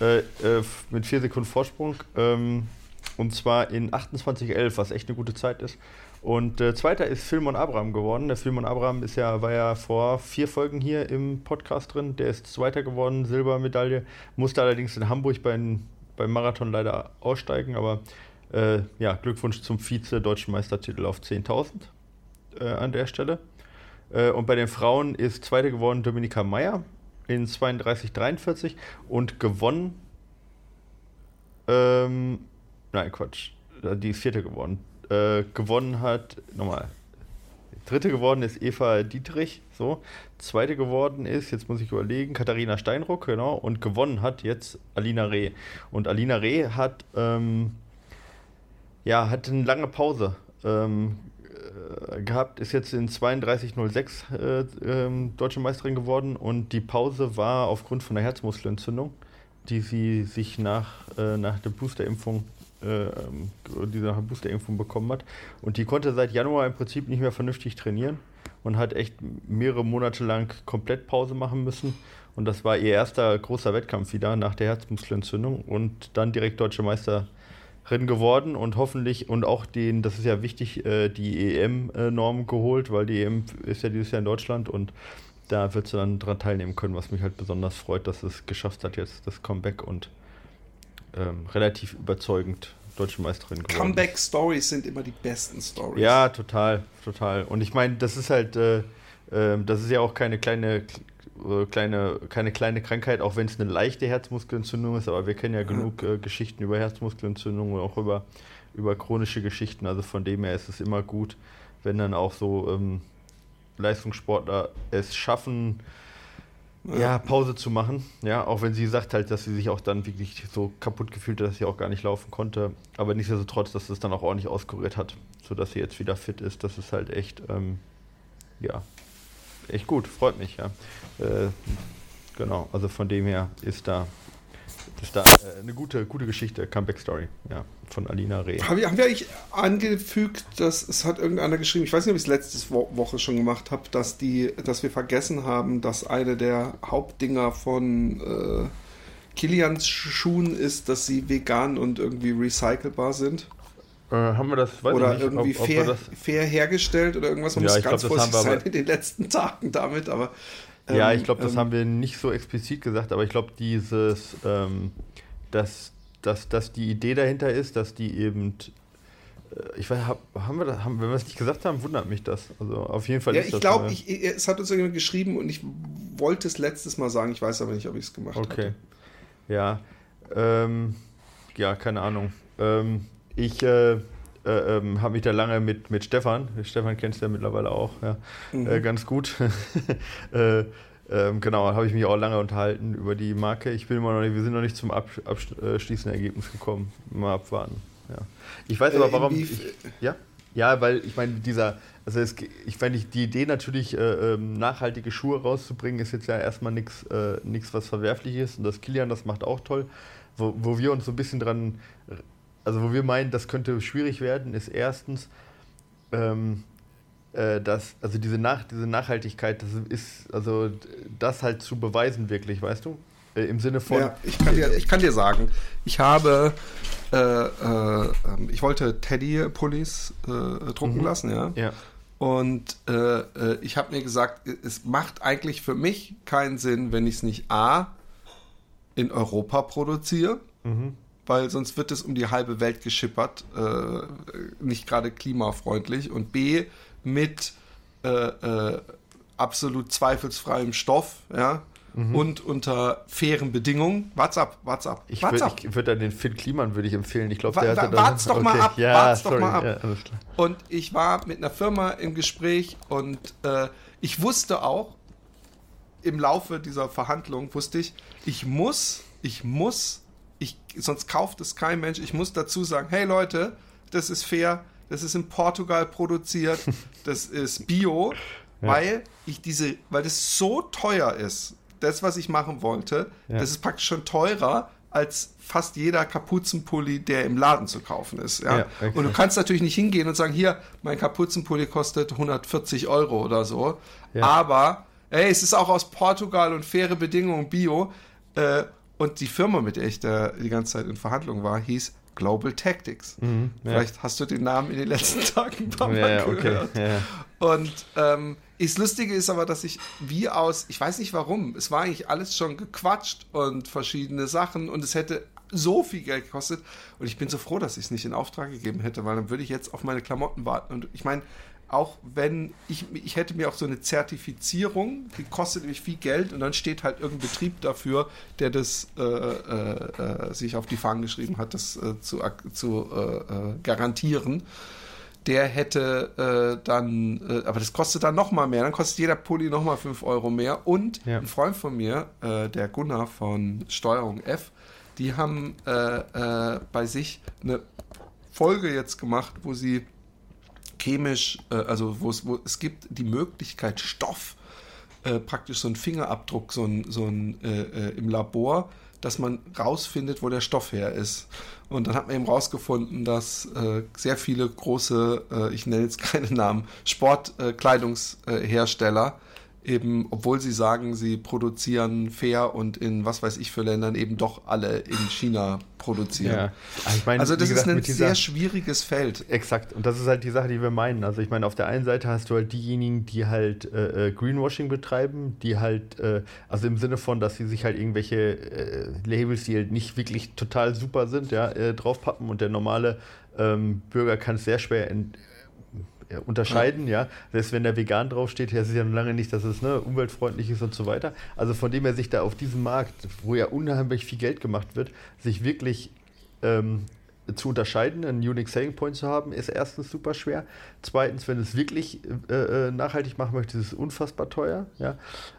äh, äh, mit vier Sekunden Vorsprung. Ähm, und zwar in 28,11, was echt eine gute Zeit ist. Und äh, zweiter ist Philmon Abraham geworden. Der Philmon Abraham ist ja, war ja vor vier Folgen hier im Podcast drin. Der ist Zweiter geworden, Silbermedaille. Musste allerdings in Hamburg beim, beim Marathon leider aussteigen. Aber äh, ja, Glückwunsch zum Vize-Deutschen Meistertitel auf 10.000 äh, an der Stelle. Äh, und bei den Frauen ist Zweite geworden Dominika Meyer in 32,43 und gewonnen. Ähm, nein, Quatsch. Die ist Vierte geworden. Äh, gewonnen hat, nochmal, Dritte geworden ist Eva Dietrich, so. Zweite geworden ist, jetzt muss ich überlegen, Katharina Steinruck, genau. Und gewonnen hat jetzt Alina Reh. Und Alina Reh hat, ähm, ja, hat eine lange Pause ähm, äh, gehabt, ist jetzt in 32,06 äh, ähm, deutsche Meisterin geworden. Und die Pause war aufgrund von einer Herzmuskelentzündung, die sie sich nach, äh, nach der Boosterimpfung äh, ähm, die nach der Boosterimpfung bekommen hat. Und die konnte seit Januar im Prinzip nicht mehr vernünftig trainieren und hat echt mehrere Monate lang komplett Pause machen müssen. Und das war ihr erster großer Wettkampf wieder nach der Herzmuskelentzündung und dann direkt deutsche Meisterin geworden und hoffentlich und auch den, das ist ja wichtig, äh, die EM-Norm geholt, weil die EM ist ja dieses Jahr in Deutschland und da wird sie dann daran teilnehmen können, was mich halt besonders freut, dass es geschafft hat jetzt das Comeback und ähm, relativ überzeugend deutsche Meisterin geworden. Comeback-Stories sind immer die besten Stories. Ja, total, total. Und ich meine, das ist halt, äh, äh, das ist ja auch keine kleine, äh, kleine, keine kleine Krankheit, auch wenn es eine leichte Herzmuskelentzündung ist, aber wir kennen ja genug äh, Geschichten über Herzmuskelentzündung und auch über, über chronische Geschichten. Also von dem her ist es immer gut, wenn dann auch so ähm, Leistungssportler es schaffen, ja, Pause zu machen. Ja, auch wenn sie sagt halt, dass sie sich auch dann wirklich so kaputt gefühlt hat, dass sie auch gar nicht laufen konnte. Aber nichtsdestotrotz, dass es dann auch ordentlich auskuriert hat, sodass sie jetzt wieder fit ist. Das ist halt echt, ähm, ja, echt gut. Freut mich, ja. Äh, genau, also von dem her ist da, da äh, eine gute, gute Geschichte, Comeback-Story, ja, von Alina Reh. Haben wir, haben wir eigentlich angefügt, dass es hat irgendeiner geschrieben, ich weiß nicht, ob ich es letzte Wo Woche schon gemacht habe, dass die, dass wir vergessen haben, dass eine der Hauptdinger von äh, Kilians Schuhen ist, dass sie vegan und irgendwie recycelbar sind. Äh, haben wir das, weiß oder ich nicht, irgendwie ob, ob fair, fair hergestellt oder irgendwas. Man Ja, muss ich ganz glaub, vorsichtig sein in den letzten Tagen damit, aber. Ja, ähm, ich glaube, das ähm, haben wir nicht so explizit gesagt, aber ich glaube, dieses, ähm, dass, dass, dass die Idee dahinter ist, dass die eben, äh, ich weiß, hab, haben wir das, haben, wenn wir es nicht gesagt haben, wundert mich das. Also auf jeden Fall Ja, ist ich glaube, ich, es hat uns irgendjemand geschrieben und ich wollte es letztes Mal sagen, ich weiß aber nicht, ob ich es gemacht habe. Okay. Ja. Ähm, ja, keine Ahnung. Ähm, ich äh, äh, ähm, habe mich da lange mit, mit Stefan, Stefan kennst du ja mittlerweile auch, ja, Mhm. äh, ganz gut. äh, ähm, genau, habe ich mich auch lange unterhalten über die Marke. Ich bin immer noch nicht, wir sind noch nicht zum Ab abschließenden Ergebnis gekommen. Mal abwarten. ja. Ich weiß aber, äh, warum. Ich, ja? Ja, weil ich meine, dieser, also es, ich finde die Idee natürlich, äh, ähm, nachhaltige Schuhe rauszubringen, ist jetzt ja erstmal nichts, äh, was verwerflich ist. Und das Kilian, das macht auch toll. Wo, wo wir uns so ein bisschen dran, also wo wir meinen, das könnte schwierig werden, ist erstens, ähm, äh, dass, also diese, Nach, diese Nachhaltigkeit, das ist, also das halt zu beweisen wirklich, weißt du? Äh, Im Sinne von. Ja, ich kann dir, ich kann dir sagen, ich habe, äh, äh, ich wollte Teddy-Pullis äh, drucken mhm. lassen, ja. ja. Und äh, ich habe mir gesagt, es macht eigentlich für mich keinen Sinn, wenn ich es nicht A in Europa produziere, mhm. Weil sonst wird es um die halbe Welt geschippert, nicht gerade klimafreundlich. Und B, mit absolut zweifelsfreiem Stoff, ja, mhm. und unter fairen Bedingungen. What's up, what's up, Ich würde würd dann den Finn Kliman würde ich empfehlen. Ich glaube, der hatte Wart's doch okay. mal ab, ja, wart's sorry. doch mal ab. Ja, und ich war mit einer Firma im Gespräch und äh, ich wusste auch, im Laufe dieser Verhandlung wusste ich, ich muss, ich muss, ich, sonst kauft es kein Mensch, ich muss dazu sagen, hey Leute, das ist fair, das ist in Portugal produziert, das ist Bio, ja. weil ich diese, weil das so teuer ist, das, was ich machen wollte, ja. das ist praktisch schon teurer als fast jeder Kapuzenpulli, der im Laden zu kaufen ist. Ja? ja okay. Und du kannst natürlich nicht hingehen und sagen, hier, mein Kapuzenpulli kostet 140 Euro oder so. Aber, ey, es ist auch aus Portugal und faire Bedingungen Bio. Äh, und die Firma, mit der ich da die ganze Zeit in Verhandlungen war, hieß Global Tactics. Mhm, ja. Vielleicht hast du den Namen in den letzten Tagen ein paar Mal ja, gehört. Okay, ja. Und ähm, das Lustige ist aber, dass ich wie aus, ich weiß nicht warum, es war eigentlich alles schon gequatscht und verschiedene Sachen und es hätte so viel Geld gekostet und ich bin so froh, dass ich es nicht in Auftrag gegeben hätte, weil dann würde ich jetzt auf meine Klamotten warten und ich meine, auch wenn ich, ich hätte mir auch so eine Zertifizierung, die kostet nämlich viel Geld und dann steht halt irgendein Betrieb dafür, der das äh, äh, äh sich auf die Fahnen geschrieben hat, das äh, zu, zu äh, äh, garantieren der hätte dann, aber das kostet dann nochmal mehr, dann kostet jeder Pulli nochmal 5 Euro mehr. Und ja. ein Freund von mir, der Gunnar von Steuerung F, die haben bei sich eine Folge jetzt gemacht, wo sie chemisch, äh, also wo es, wo es gibt die Möglichkeit, Stoff, praktisch so ein Fingerabdruck, so ein, so ein im Labor, dass man rausfindet, wo der Stoff her ist. Und dann hat man eben rausgefunden, dass äh, sehr viele große, äh, ich nenne jetzt keine Namen, Sportkleidungshersteller äh, eben, obwohl sie sagen, sie produzieren fair und in was weiß ich für Ländern eben doch alle in China produzieren. Ja. Also, ich mein, also das gesagt, ist ein sehr schwieriges Feld. Exakt. Und das ist halt die Sache, die wir meinen. Also ich meine, auf der einen Seite hast du halt diejenigen, die halt äh, äh Greenwashing betreiben, die halt, äh, also im Sinne von, dass sie sich halt irgendwelche äh, Labels, die halt nicht wirklich total super sind, ja, äh, draufpappen und der normale ähm, Bürger kann es sehr schwer unterscheiden, ja. ja. Selbst wenn da vegan draufsteht, ja, es ja noch lange nicht, dass es ne, umweltfreundlich ist und so weiter. Also von dem er sich da auf diesem Markt, wo ja unheimlich viel Geld gemacht wird, sich wirklich ähm, zu unterscheiden, einen Unique Selling Point zu haben, ist erstens super schwer. Zweitens, wenn es wirklich äh, äh nachhaltig machen möchte, ist es unfassbar teuer. Ja,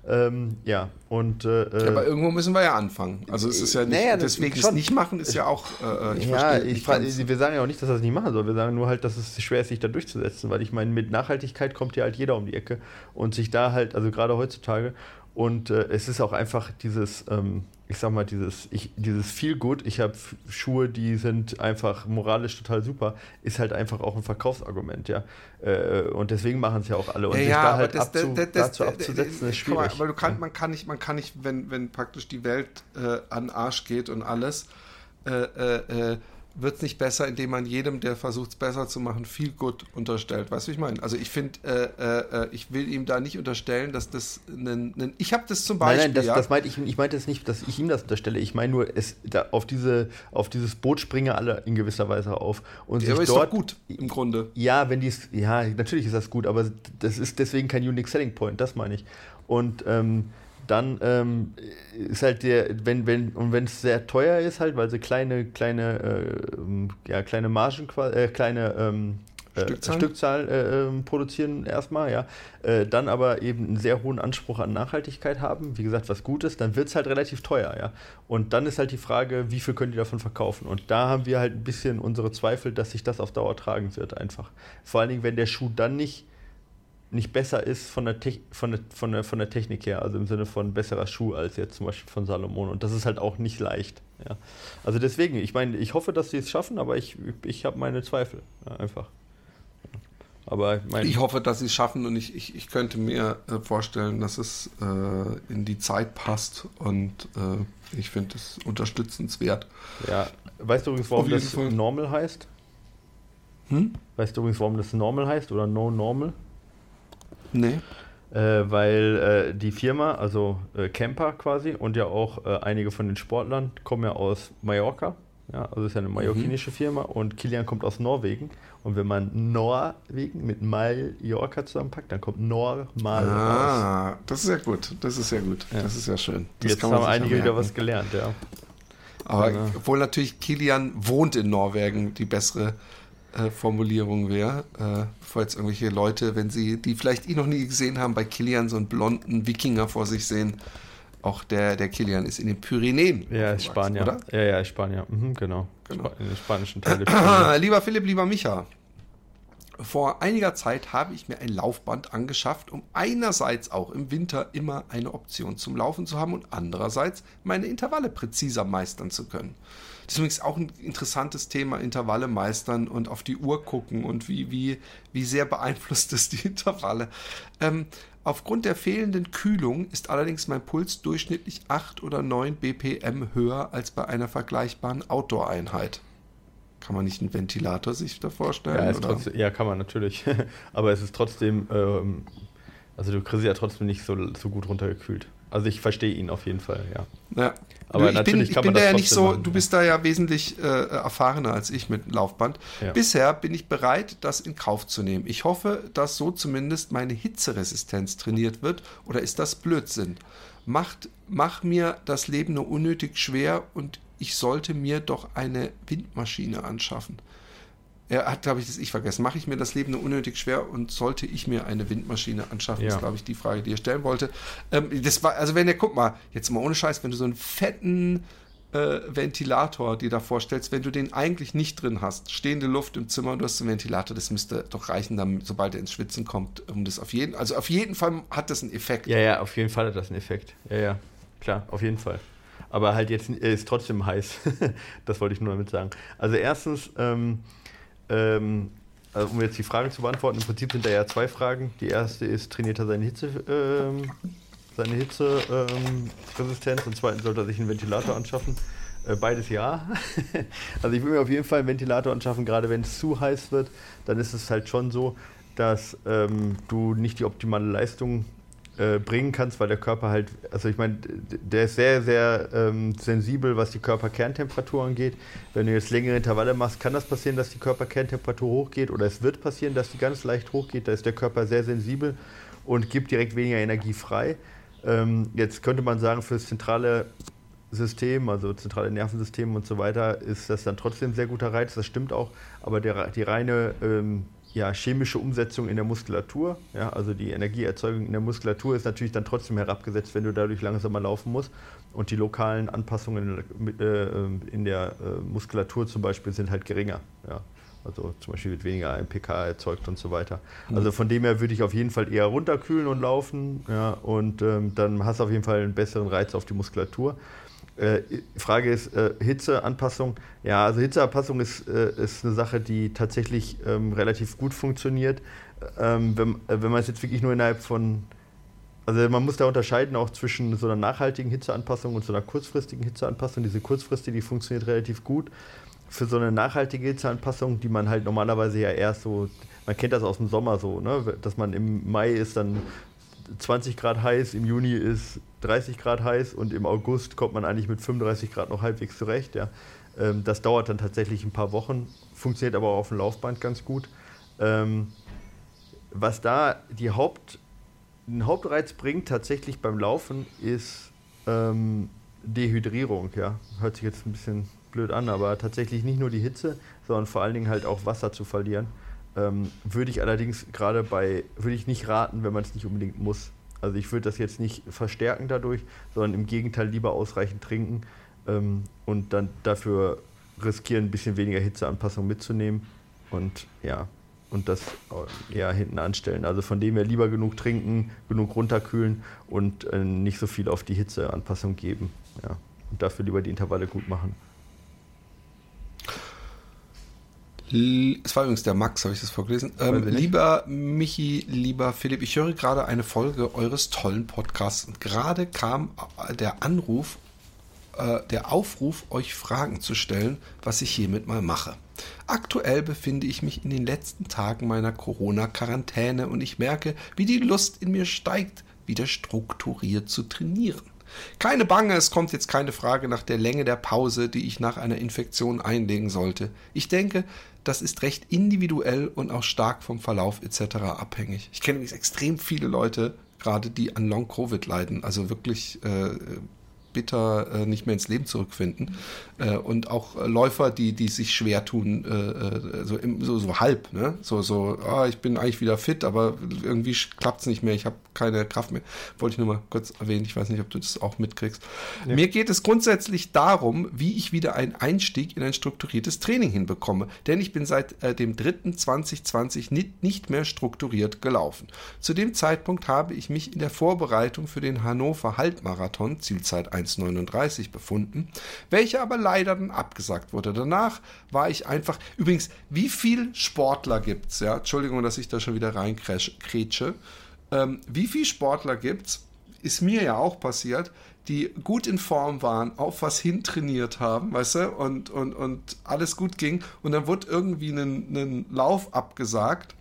ähm, ja. und. Äh, ja, aber irgendwo müssen wir ja anfangen. Also es ist ja nicht, naja, deswegen es nicht machen, ist ja auch. Äh, äh ich ja, ich wir sagen ja auch nicht, dass er es nicht machen soll. Wir sagen nur halt, dass es schwer ist, sich da durchzusetzen, weil ich meine, mit Nachhaltigkeit kommt ja halt jeder um die Ecke und sich da halt, also gerade heutzutage, und äh, es ist auch einfach dieses. Ähm, ich sag mal, dieses, ich, dieses viel gut, ich habe Schuhe, die sind einfach moralisch total super, ist halt einfach auch ein Verkaufsargument, ja. Äh, und deswegen machen es ja auch alle. Und ja, sich da halt das, abzu, das, das, dazu abzusetzen, ist schwierig. Mal, aber du kann, man kann nicht, man kann nicht, wenn, wenn praktisch die Welt äh, an Arsch geht und alles, äh, äh, äh wird es nicht besser, indem man jedem, der versucht es besser zu machen, viel gut unterstellt. Weißt du, wie ich meine? Also ich finde, äh, äh, ich will ihm da nicht unterstellen, dass das ein, ich habe das zum Beispiel. Nein, nein, das, ja, das meinte ich, ich meinte es nicht, dass ich ihm das unterstelle. Ich meine nur, es, da, auf, diese, auf dieses Boot springen alle in gewisser Weise auf. Und ja, aber ist doch gut im Grunde. Ja, wenn dies, ja, natürlich ist das gut, aber das ist deswegen kein Unique Selling Point, das meine ich. Und ähm, dann ähm, ist halt der, wenn, wenn, und wenn es sehr teuer ist, halt, weil sie kleine, kleine, äh, ja, kleine Margen, äh, kleine ähm, äh, Stückzahl, Stückzahl äh, ähm, produzieren erstmal, ja. Äh, dann aber eben einen sehr hohen Anspruch an Nachhaltigkeit haben, wie gesagt, was gut ist, dann wird es halt relativ teuer, ja. Und dann ist halt die Frage, wie viel können die davon verkaufen? Und da haben wir halt ein bisschen unsere Zweifel, dass sich das auf Dauer tragen wird, einfach. Vor allen Dingen, wenn der Schuh dann nicht nicht besser ist von der, von, der, von, der, von der Technik her, also im Sinne von besserer Schuh als jetzt zum Beispiel von Salomon. Und das ist halt auch nicht leicht. Ja. Also deswegen, ich meine, ich hoffe, dass sie es schaffen, aber ich, ich habe meine Zweifel. Ja, einfach. Aber mein ich hoffe, dass sie es schaffen und ich, ich, ich könnte mir äh, vorstellen, dass es äh, in die Zeit passt und äh, ich finde es unterstützenswert. Ja, weißt du übrigens, warum das Fall. Normal heißt? Hm? Weißt du übrigens, warum das Normal heißt oder No Normal? Nee. Äh, weil äh, die Firma, also äh, Camper quasi und ja auch äh, einige von den Sportlern kommen ja aus Mallorca. Ja, also ist ja eine mhm. mallorquinische mhm. Firma und Kilian kommt aus Norwegen. Und wenn man Norwegen mit Mallorca zusammenpackt, dann kommt normal ah, raus. das ist ja gut. Das ist ja gut. Ja. Das ist ja schön. Das Jetzt haben einige wieder was gelernt, ja. Aber ja. obwohl natürlich Kilian wohnt in Norwegen, die bessere äh, Formulierung wäre, jetzt irgendwelche Leute, wenn sie die vielleicht eh noch nie gesehen haben, bei Kilian so einen blonden Wikinger vor sich sehen. Auch der, der Kilian ist in den Pyrenäen. Ja, ist Spanier. Oder? Ja, ja, Spanier. Mhm, genau. genau. In den spanischen Teil Lieber Philipp, lieber Micha, vor einiger Zeit habe ich mir ein Laufband angeschafft, um einerseits auch im Winter immer eine Option zum Laufen zu haben und andererseits meine Intervalle präziser meistern zu können. Das ist übrigens auch ein interessantes Thema, Intervalle meistern und auf die Uhr gucken und wie, wie, wie sehr beeinflusst es die Intervalle. Ähm, aufgrund der fehlenden Kühlung ist allerdings mein Puls durchschnittlich 8 oder 9 BPM höher als bei einer vergleichbaren Outdoor-Einheit. Kann man nicht einen Ventilator sich da vorstellen? Ja, trotzdem, ja kann man natürlich. Aber es ist trotzdem, ähm, also du kriegst ja trotzdem nicht so, so gut runtergekühlt. Also ich verstehe ihn auf jeden Fall, ja. Ja. Aber ich natürlich bin, kann man ich bin da ja nicht so, machen. du bist da ja wesentlich äh, erfahrener als ich mit Laufband. Ja. Bisher bin ich bereit, das in Kauf zu nehmen. Ich hoffe, dass so zumindest meine Hitzeresistenz trainiert wird. Oder ist das Blödsinn? Macht, mach mir das Leben nur unnötig schwer und ich sollte mir doch eine Windmaschine anschaffen. Er hat, glaube ich, das ich vergessen. Mache ich mir das Leben nur unnötig schwer und sollte ich mir eine Windmaschine anschaffen? Ja. Das ist, glaube ich, die Frage, die er stellen wollte. Ähm, das war, also wenn ihr, guck mal, jetzt mal ohne Scheiß, wenn du so einen fetten äh, Ventilator dir da vorstellst, wenn du den eigentlich nicht drin hast, stehende Luft im Zimmer und du hast einen Ventilator, das müsste doch reichen, damit, sobald er ins Schwitzen kommt, um das auf jeden, also auf jeden Fall hat das einen Effekt. Ja, ja, auf jeden Fall hat das einen Effekt. Ja, ja, klar, auf jeden Fall. Aber halt jetzt er ist trotzdem heiß. das wollte ich nur damit sagen. Also erstens, ähm, ähm, also um jetzt die Frage zu beantworten, im Prinzip sind da ja zwei Fragen. Die erste ist, trainiert er seine Hitze, ähm, seine Hitzeresistenz und zweitens sollte er sich einen Ventilator anschaffen. Äh, beides ja. also ich will mir auf jeden Fall einen Ventilator anschaffen, gerade wenn es zu heiß wird, dann ist es halt schon so, dass ähm, du nicht die optimale Leistung äh, bringen kannst, weil der Körper halt, also ich meine, der ist sehr, sehr ähm, sensibel, was die Körperkerntemperatur angeht. Wenn du jetzt längere Intervalle machst, kann das passieren, dass die Körperkerntemperatur hochgeht oder es wird passieren, dass die ganz leicht hochgeht. Da ist der Körper sehr sensibel und gibt direkt weniger Energie frei. Ähm, jetzt könnte man sagen, für das zentrale System, also zentrale Nervensystem und so weiter, ist das dann trotzdem ein sehr guter Reiz, das stimmt auch, aber der, die reine ähm, ja, chemische Umsetzung in der Muskulatur. Ja, also die Energieerzeugung in der Muskulatur ist natürlich dann trotzdem herabgesetzt, wenn du dadurch langsamer laufen musst. Und die lokalen Anpassungen in, äh, in der äh, Muskulatur zum Beispiel sind halt geringer. Ja. Also zum Beispiel wird weniger AMPK erzeugt und so weiter. Mhm. Also von dem her würde ich auf jeden Fall eher runterkühlen und laufen. Ja, und ähm, dann hast du auf jeden Fall einen besseren Reiz auf die Muskulatur. Äh, Frage ist äh, Hitzeanpassung. Ja, also Hitzeanpassung ist, äh, ist eine Sache, die tatsächlich ähm, relativ gut funktioniert. Ähm, wenn, äh, wenn man es jetzt wirklich nur innerhalb von also man muss da unterscheiden auch zwischen so einer nachhaltigen Hitzeanpassung und so einer kurzfristigen Hitzeanpassung. Diese kurzfristige, die funktioniert relativ gut. Für so eine nachhaltige Hitzeanpassung, die man halt normalerweise ja erst so, man kennt das aus dem Sommer so, ne? dass man im Mai ist dann 20 Grad heiß, im Juni ist 30 Grad heiß und im August kommt man eigentlich mit 35 Grad noch halbwegs zurecht. Ja. Ähm, das dauert dann tatsächlich ein paar Wochen, funktioniert aber auch auf dem Laufband ganz gut. Ähm, was da die Haupt, den Hauptreiz bringt tatsächlich beim Laufen ist ähm, Dehydrierung. Ja. Hört sich jetzt ein bisschen blöd an, aber tatsächlich nicht nur die Hitze, sondern vor allen Dingen halt auch Wasser zu verlieren. Ähm, würde ich allerdings gerade bei, würde ich nicht raten, wenn man es nicht unbedingt muss. Also ich würde das jetzt nicht verstärken dadurch, sondern im Gegenteil lieber ausreichend trinken ähm, und dann dafür riskieren, ein bisschen weniger Hitzeanpassung mitzunehmen. Und ja, und das eher hinten anstellen. Also von dem her lieber genug trinken, genug runterkühlen und äh, nicht so viel auf die Hitzeanpassung geben. Ja. Und dafür lieber die Intervalle gut machen. Es war übrigens der Max, habe ich das vorgelesen. Ähm, lieber Michi, lieber Philipp, ich höre gerade eine Folge eures tollen Podcasts und gerade kam der Anruf, äh, der Aufruf, euch Fragen zu stellen, was ich hiermit mal mache. Aktuell befinde ich mich in den letzten Tagen meiner Corona-Quarantäne und ich merke, wie die Lust in mir steigt, wieder strukturiert zu trainieren. Keine Bange, es kommt jetzt keine Frage nach der Länge der Pause, die ich nach einer Infektion einlegen sollte. Ich denke, das ist recht individuell und auch stark vom Verlauf etc. abhängig. Ich kenne übrigens extrem viele Leute, gerade die an Long-Covid leiden, also wirklich äh, bitter äh, nicht mehr ins Leben zurückfinden. Äh, und auch äh, Läufer, die, die sich schwer tun, äh, äh, so, im, so, so halb, ne? So, so, ah, ich bin eigentlich wieder fit, aber irgendwie klappt es nicht mehr, ich habe keine Kraft mehr. Wollte ich nur mal kurz erwähnen, ich weiß nicht, ob du das auch mitkriegst. Ja. Mir geht es grundsätzlich darum, wie ich wieder einen Einstieg in ein strukturiertes Training hinbekomme. Denn ich bin seit äh, dem 3.2020 nicht, nicht mehr strukturiert gelaufen. Zu dem Zeitpunkt habe ich mich in der Vorbereitung für den Hannover Halbmarathon, Zielzeit 1,39 befunden, welcher aber leider dann abgesagt wurde. Danach war ich einfach, übrigens, wie viel Sportler gibt's? Ja, Entschuldigung, dass ich da schon wieder reinkrätsche. Ähm, wie viel Sportler gibt's? Ist mir ja auch passiert, die gut in Form waren, auf was hintrainiert haben, weißt du, und, und, und alles gut ging. Und dann wurde irgendwie ein Lauf abgesagt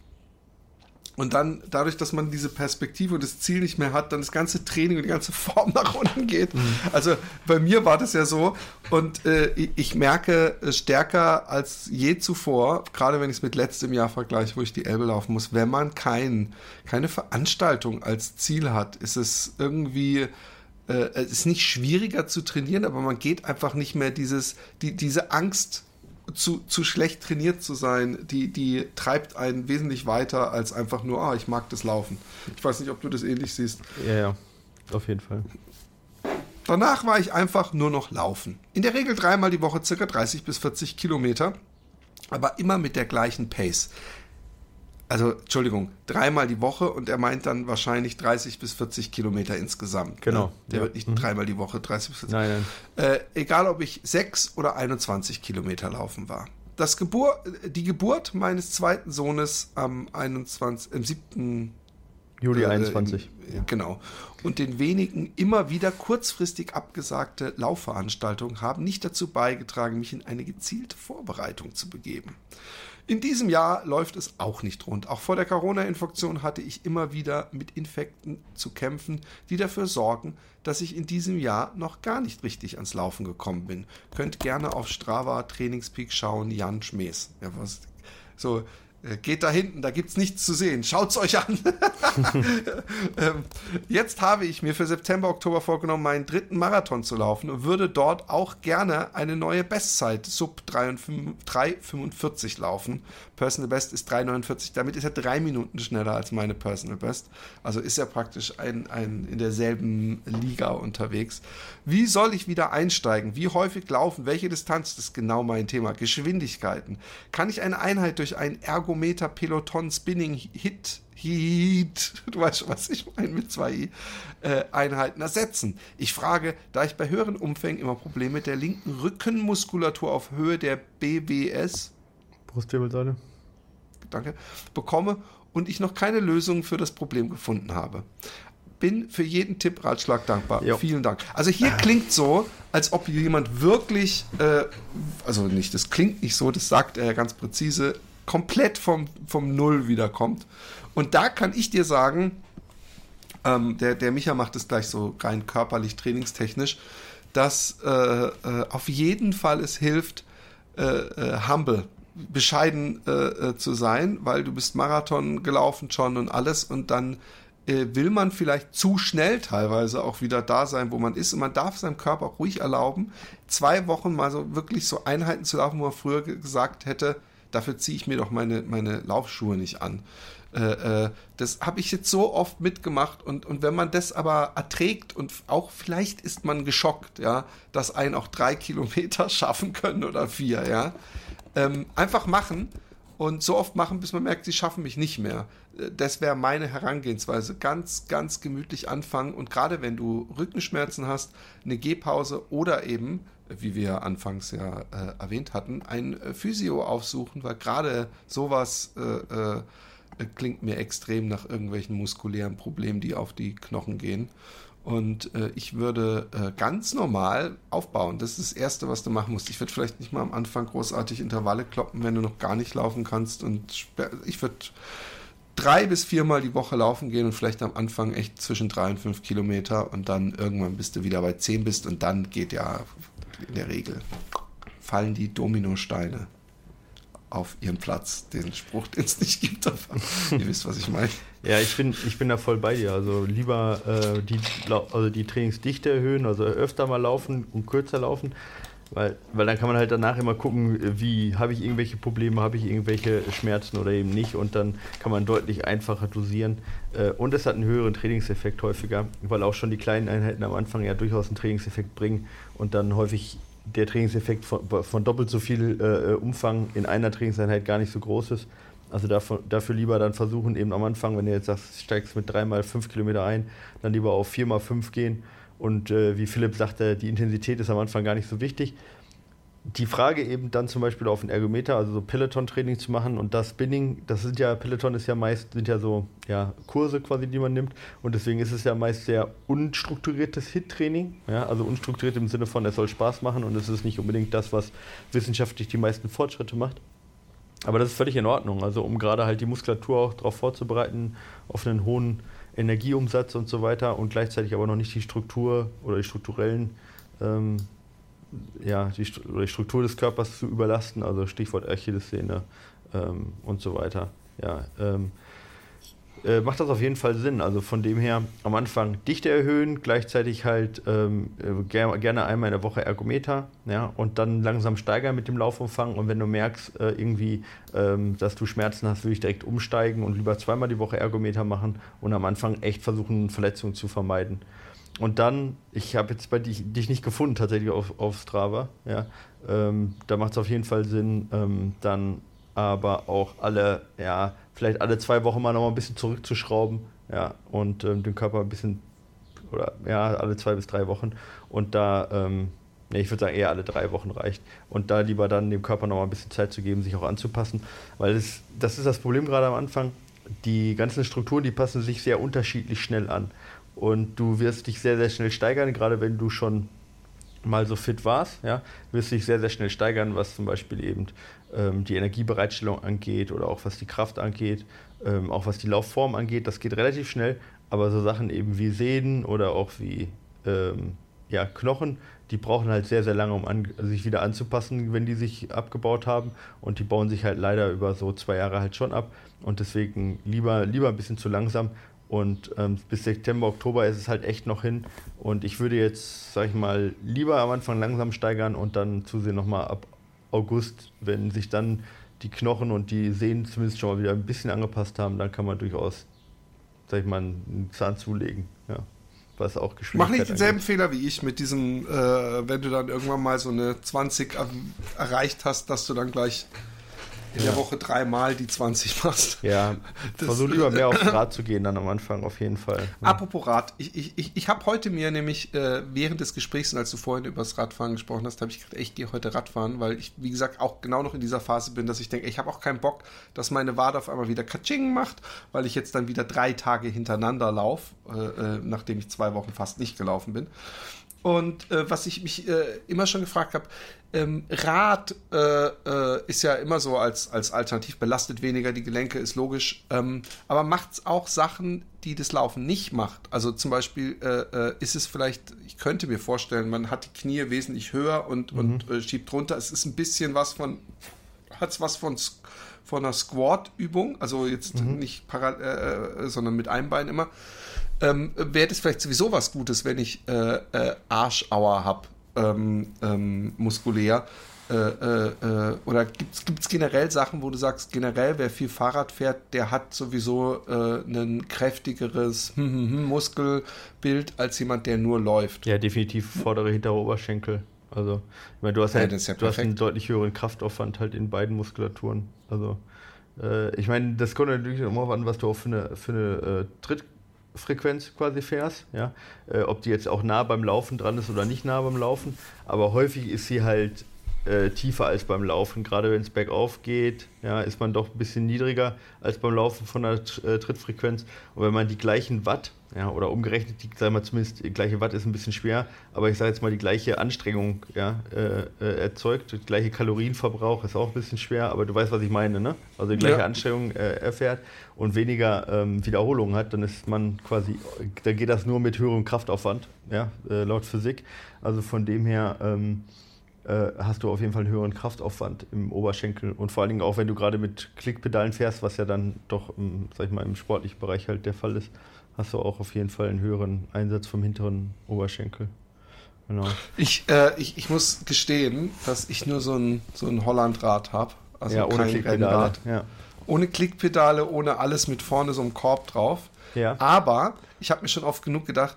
und dann, dadurch, dass man diese Perspektive und das Ziel nicht mehr hat, dann das ganze Training und die ganze Form nach unten geht. Mhm. Also bei mir war das ja so. Und äh, ich merke äh, stärker als je zuvor, gerade wenn ich es mit letztem Jahr vergleiche, wo ich die Elbe laufen muss, wenn man kein, keine Veranstaltung als Ziel hat, ist es irgendwie äh, es ist nicht schwieriger zu trainieren, aber man geht einfach nicht mehr dieses, die, diese Angst zu, zu schlecht trainiert zu sein, die, die treibt einen wesentlich weiter als einfach nur, ah, ich mag das Laufen. Ich weiß nicht, ob du das ähnlich siehst. Ja, ja, auf jeden Fall. Danach war ich einfach nur noch laufen. In der Regel dreimal die Woche circa 30 bis 40 Kilometer, aber immer mit der gleichen Pace also Entschuldigung, dreimal die Woche und er meint dann wahrscheinlich 30 bis 40 Kilometer insgesamt. Ne? Genau. Ne? Der ja. wird nicht mhm. dreimal die Woche 30 bis 40. Nein, nein. Äh, egal, ob ich sechs oder 21 Kilometer laufen war. Das Gebur die Geburt meines zweiten Sohnes am 21, im 7. Juli äh, 21. Äh, genau. Und den wenigen immer wieder kurzfristig abgesagte Laufveranstaltungen haben nicht dazu beigetragen, mich in eine gezielte Vorbereitung zu begeben. In diesem Jahr läuft es auch nicht rund. Auch vor der Corona-Infektion hatte ich immer wieder mit Infekten zu kämpfen, die dafür sorgen, dass ich in diesem Jahr noch gar nicht richtig ans Laufen gekommen bin. Könnt gerne auf Strava Trainingspeak schauen, Jan Schmees. Ja, was, so, geht da hinten, da gibt es nichts zu sehen. Schaut's euch an. Ähm, jetzt habe ich mir für September, Oktober vorgenommen, meinen dritten Marathon zu laufen und würde dort auch gerne eine neue Bestzeit sub 3,45 laufen. Personal Best ist 3,49. Damit ist er drei Minuten schneller als meine Personal Best. Also ist er praktisch ein, ein in derselben Liga unterwegs. Wie soll ich wieder einsteigen? Wie häufig laufen? Welche Distanz? Das ist genau mein Thema. Geschwindigkeiten. Kann ich eine Einheit durch ein Ergometer Peloton Spinning Hit Heat, du weißt schon, was ich meine mit zwei I, äh, Einheiten ersetzen. Ich frage, da ich bei höheren Umfängen immer Probleme mit der linken Rückenmuskulatur auf Höhe der BWS Brustwirbelsäule danke, bekomme und ich noch keine Lösung für das Problem gefunden habe bin für jeden Tipp, Ratschlag dankbar. Jo. Vielen Dank. Also hier klingt so, als ob jemand wirklich, äh, also nicht, das klingt nicht so, das sagt er ganz präzise, komplett vom, vom Null wiederkommt. Und da kann ich dir sagen, ähm, der, der Micha macht es gleich so rein körperlich, trainingstechnisch, dass äh, äh, auf jeden Fall es hilft, äh, äh humble bescheiden äh, äh, zu sein, weil du bist Marathon gelaufen schon und alles und dann äh, will man vielleicht zu schnell teilweise auch wieder da sein, wo man ist. Und man darf seinem Körper ruhig erlauben, zwei Wochen mal so wirklich so Einheiten zu laufen, wo man früher gesagt hätte, dafür ziehe ich mir doch meine, meine Laufschuhe nicht an. Äh, äh, das habe ich jetzt so oft mitgemacht und, und wenn man das aber erträgt und auch vielleicht ist man geschockt, ja, dass einen auch drei Kilometer schaffen können oder vier, ja. Ähm, einfach machen und so oft machen, bis man merkt, sie schaffen mich nicht mehr. Äh, das wäre meine Herangehensweise. Ganz, ganz gemütlich anfangen und gerade wenn du Rückenschmerzen hast, eine Gehpause oder eben, wie wir anfangs ja äh, erwähnt hatten, ein äh, Physio aufsuchen, weil gerade sowas äh, äh klingt mir extrem nach irgendwelchen muskulären Problemen, die auf die Knochen gehen. Und äh, ich würde äh, ganz normal aufbauen. Das ist das Erste, was du machen musst. Ich würde vielleicht nicht mal am Anfang großartig Intervalle kloppen, wenn du noch gar nicht laufen kannst. Und ich würde drei bis viermal die Woche laufen gehen und vielleicht am Anfang echt zwischen drei und fünf Kilometer. Und dann irgendwann bist du wieder bei zehn bist und dann geht ja in der Regel fallen die Dominosteine auf ihren Platz. Den Spruch, den es nicht gibt, aber ihr wisst, was ich meine. Ja, ich bin, ich bin da voll bei dir. Also lieber äh, die, also die Trainingsdichte erhöhen, also öfter mal laufen und kürzer laufen. Weil, weil dann kann man halt danach immer gucken, wie habe ich irgendwelche Probleme, habe ich irgendwelche Schmerzen oder eben nicht und dann kann man deutlich einfacher dosieren. Äh, und es hat einen höheren Trainingseffekt häufiger, weil auch schon die kleinen Einheiten am Anfang ja durchaus einen Trainingseffekt bringen und dann häufig der Trainingseffekt von, von doppelt so viel äh, Umfang in einer Trainingseinheit gar nicht so groß ist. Also dafür, dafür lieber dann versuchen, eben am Anfang, wenn du jetzt sagst, steigst mit 3 mal 5 Kilometer ein, dann lieber auf 4 mal 5 gehen. Und äh, wie Philipp sagte, die Intensität ist am Anfang gar nicht so wichtig die Frage eben dann zum Beispiel auf den Ergometer, also so Peloton-Training zu machen und das Spinning, das sind ja, Peloton ist ja meist, sind ja so ja, Kurse quasi, die man nimmt und deswegen ist es ja meist sehr unstrukturiertes Hit-Training, ja, also unstrukturiert im Sinne von, es soll Spaß machen und es ist nicht unbedingt das, was wissenschaftlich die meisten Fortschritte macht. Aber das ist völlig in Ordnung, also um gerade halt die Muskulatur auch darauf vorzubereiten, auf einen hohen Energieumsatz und so weiter und gleichzeitig aber noch nicht die Struktur oder die strukturellen ähm, ja, die, Struktur des Körpers zu überlasten, also Stichwort Achillessehne ähm, und so weiter. Ja, ähm, äh, macht das auf jeden Fall Sinn. Also von dem her am Anfang Dichte erhöhen, gleichzeitig halt ähm, äh, ger gerne einmal in der Woche Ergometer ja, und dann langsam steigern mit dem Laufumfang. Und wenn du merkst, äh, irgendwie, ähm, dass du Schmerzen hast, würde ich direkt umsteigen und lieber zweimal die Woche Ergometer machen und am Anfang echt versuchen, Verletzungen zu vermeiden. Und dann, ich habe jetzt bei dich, dich nicht gefunden tatsächlich auf, auf Strava, ja. Ähm, da macht es auf jeden Fall Sinn, ähm, dann aber auch alle, ja, vielleicht alle zwei Wochen mal noch mal ein bisschen zurückzuschrauben, ja, und ähm, den Körper ein bisschen, oder ja, alle zwei bis drei Wochen. Und da, ähm, nee, ich würde sagen, eher alle drei Wochen reicht. Und da lieber dann dem Körper noch mal ein bisschen Zeit zu geben, sich auch anzupassen. Weil das, das ist das Problem gerade am Anfang. Die ganzen Strukturen, die passen sich sehr unterschiedlich schnell an. Und du wirst dich sehr, sehr schnell steigern, gerade wenn du schon mal so fit warst, ja, wirst dich sehr, sehr schnell steigern, was zum Beispiel eben ähm, die Energiebereitstellung angeht oder auch was die Kraft angeht, ähm, auch was die Laufform angeht. Das geht relativ schnell, aber so Sachen eben wie Sehnen oder auch wie ähm, ja, Knochen, die brauchen halt sehr, sehr lange, um an, sich wieder anzupassen, wenn die sich abgebaut haben. Und die bauen sich halt leider über so zwei Jahre halt schon ab. Und deswegen lieber, lieber ein bisschen zu langsam und ähm, bis September, Oktober ist es halt echt noch hin. Und ich würde jetzt, sag ich mal, lieber am Anfang langsam steigern und dann zusehen nochmal ab August, wenn sich dann die Knochen und die Sehnen zumindest schon mal wieder ein bisschen angepasst haben, dann kann man durchaus, sag ich mal, einen Zahn zulegen. Ja. Was auch Mach nicht denselben angeht. Fehler wie ich mit diesem, äh, wenn du dann irgendwann mal so eine 20 erreicht hast, dass du dann gleich in ja. der Woche dreimal die 20 machst. Ja, versuch lieber mehr aufs Rad zu gehen dann am Anfang, auf jeden Fall. Ja. Apropos Rad, ich, ich, ich, ich habe heute mir nämlich äh, während des Gesprächs, als du vorhin über das Radfahren gesprochen hast, habe ich gedacht, ich gehe heute Radfahren, weil ich, wie gesagt, auch genau noch in dieser Phase bin, dass ich denke, ich habe auch keinen Bock, dass meine Wade auf einmal wieder Katsching macht, weil ich jetzt dann wieder drei Tage hintereinander laufe, äh, äh, nachdem ich zwei Wochen fast nicht gelaufen bin. Und äh, was ich mich äh, immer schon gefragt habe, ähm, Rad äh, äh, ist ja immer so als, als Alternativ, belastet weniger die Gelenke, ist logisch, ähm, aber macht es auch Sachen, die das Laufen nicht macht? Also zum Beispiel äh, äh, ist es vielleicht, ich könnte mir vorstellen, man hat die Knie wesentlich höher und, mhm. und schiebt runter. Es ist ein bisschen was von, hat es was von, von einer Squat-Übung, also jetzt mhm. nicht parallel, äh, sondern mit einem Bein immer. Ähm, Wäre das vielleicht sowieso was Gutes, wenn ich Arschauer habe? ähm, ähm, muskulär. Äh, äh, äh, oder gibt es generell Sachen, wo du sagst, generell, wer viel Fahrrad fährt, der hat sowieso äh, ein kräftigeres hm, hm, hm, Muskelbild als jemand, der nur läuft? Ja, definitiv vordere, hintere Oberschenkel. Also, ich meine, du hast, ja, halt, ja du hast einen deutlich höheren Kraftaufwand halt in beiden Muskulaturen. Also, äh, ich meine, das kommt natürlich immer an, was du auch für eine, für eine äh, Trittfrequenz quasi fährst. Ja? Äh, ob die jetzt auch nah beim Laufen dran ist oder nicht nah beim Laufen. Aber häufig ist sie halt äh, tiefer als beim Laufen. Gerade wenn es bergauf geht, ja, ist man doch ein bisschen niedriger als beim Laufen von der äh, Trittfrequenz. Und wenn man die gleichen Watt, ja, oder umgerechnet, die, sagen wir zumindest, die gleiche Watt ist ein bisschen schwer, aber ich sage jetzt mal, die gleiche Anstrengung ja, äh, äh, erzeugt, die gleiche Kalorienverbrauch ist auch ein bisschen schwer, aber du weißt, was ich meine, ne? Also die gleiche ja. Anstrengung äh, erfährt und weniger ähm, Wiederholungen hat, dann ist man quasi, da geht das nur mit höherem Kraftaufwand, ja, äh, laut Physik. Also von dem her, ähm, äh, hast du auf jeden Fall einen höheren Kraftaufwand im Oberschenkel und vor allen Dingen auch, wenn du gerade mit Klickpedalen fährst, was ja dann doch, im, sag ich mal, im sportlichen Bereich halt der Fall ist, hast du auch auf jeden Fall einen höheren Einsatz vom hinteren Oberschenkel. Genau. Ich, äh, ich, ich muss gestehen, dass ich nur so ein, so ein Hollandrad habe. Also ja, ohne Klickpedale. Ja. Ohne Klickpedale, ohne alles mit vorne so einem Korb drauf. Ja. Aber ich habe mir schon oft genug gedacht,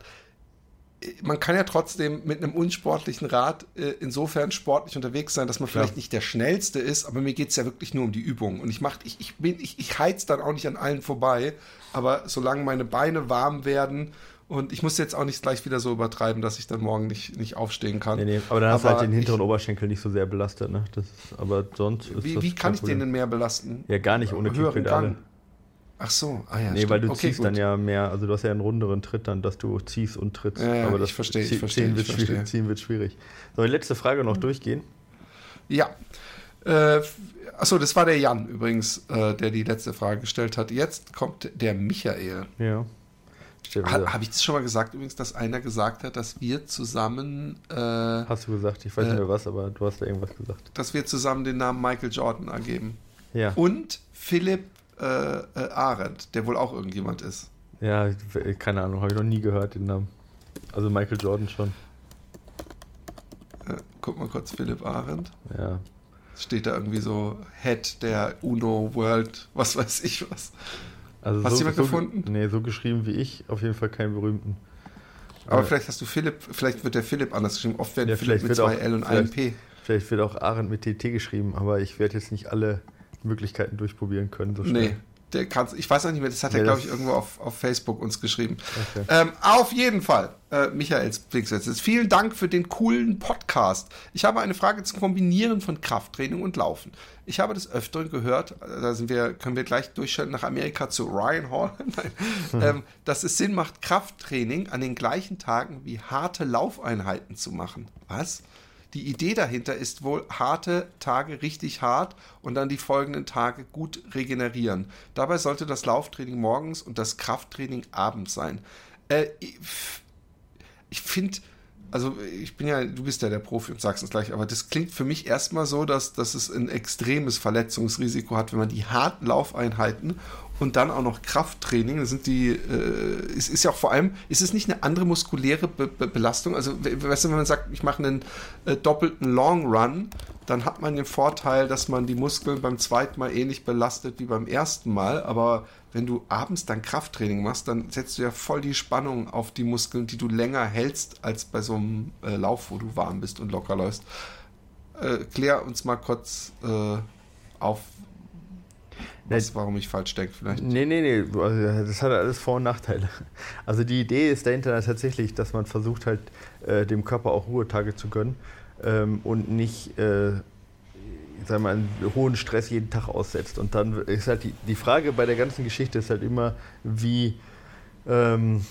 man kann ja trotzdem mit einem unsportlichen Rad äh, insofern sportlich unterwegs sein, dass man vielleicht ja. nicht der schnellste ist, aber mir geht es ja wirklich nur um die Übung. Und ich mach, ich, ich bin, ich, ich heiz dann auch nicht an allen vorbei, aber solange meine Beine warm werden und ich muss jetzt auch nicht gleich wieder so übertreiben, dass ich dann morgen nicht, nicht aufstehen kann. Nee, nee, aber dann hast du halt den hinteren ich, Oberschenkel nicht so sehr belastet, ne? Das ist, aber sonst ist Wie, wie kann ich den denn mehr belasten? Ja, gar nicht ohne Klickpedale. Ach so, ah ja. Nee, stimmt. weil du okay, ziehst gut. dann ja mehr, also du hast ja einen runderen Tritt dann, dass du ziehst und trittst. Ja, ja aber das ich verstehe, ich verstehe. Ziehen, wird verstehe. ziehen wird schwierig. Soll die letzte Frage noch durchgehen? Ja. Äh, achso, das war der Jan übrigens, äh, der die letzte Frage gestellt hat. Jetzt kommt der Michael. Ja. Ha, Habe ich das schon mal gesagt, übrigens, dass einer gesagt hat, dass wir zusammen. Äh, hast du gesagt, ich weiß nicht mehr was, aber du hast da irgendwas gesagt. Dass wir zusammen den Namen Michael Jordan ergeben. Ja. Und Philipp äh, äh, Arendt, der wohl auch irgendjemand ist. Ja, keine Ahnung, habe ich noch nie gehört den Namen. Also Michael Jordan schon. Äh, guck mal kurz, Philipp Arendt. Ja. Steht da irgendwie so Head der UNO World, was weiß ich was. Also hast so, du jemand so, gefunden? Nee, so geschrieben wie ich, auf jeden Fall keinen berühmten. Aber ja. vielleicht hast du Philipp, vielleicht wird der Philipp anders geschrieben. Oft werden ja, Philipp mit zwei auch, L und einem P. Vielleicht wird auch Arendt mit TT geschrieben, aber ich werde jetzt nicht alle Möglichkeiten durchprobieren können. So schnell. Nee. Der kann, ich weiß auch nicht mehr, das hat nee, er, glaube ich, irgendwo auf, auf Facebook uns geschrieben. Okay. Ähm, auf jeden Fall, äh, Michaels Blicksätze. Vielen Dank für den coolen Podcast. Ich habe eine Frage zum Kombinieren von Krafttraining und Laufen. Ich habe des Öfteren gehört, da sind wir, können wir gleich durchschalten nach Amerika zu Ryan Hall, hm. ähm, dass es Sinn macht, Krafttraining an den gleichen Tagen wie harte Laufeinheiten zu machen. Was? Die Idee dahinter ist wohl, harte Tage richtig hart und dann die folgenden Tage gut regenerieren. Dabei sollte das Lauftraining morgens und das Krafttraining abends sein. Äh, ich, finde, also ich bin ja, du bist ja der Profi und sagst es gleich, aber das klingt für mich erstmal so, dass, dass es ein extremes Verletzungsrisiko hat, wenn man die harten Laufeinheiten und dann auch noch Krafttraining. Das sind die, äh, es ist ja auch vor allem, ist es nicht eine andere muskuläre Be Be Belastung? Also, weißt du, wenn man sagt, ich mache einen äh, doppelten Long Run, dann hat man den Vorteil, dass man die Muskeln beim zweiten Mal ähnlich belastet wie beim ersten Mal. Aber wenn du abends dann Krafttraining machst, dann setzt du ja voll die Spannung auf die Muskeln, die du länger hältst als bei so einem äh, Lauf, wo du warm bist und locker läufst. Äh, klär uns mal kurz äh, auf, was, warum ich falsch denke vielleicht. Nee, nee, nee, also, das hat alles Vor- und Nachteile. Also die Idee ist dahinter tatsächlich, dass man versucht halt äh, dem Körper auch Ruhetage zu gönnen ähm, und nicht, äh, sag mal, einen hohen Stress jeden Tag aussetzt. Und dann ist halt die, die Frage bei der ganzen Geschichte ist halt immer, wie, ähm,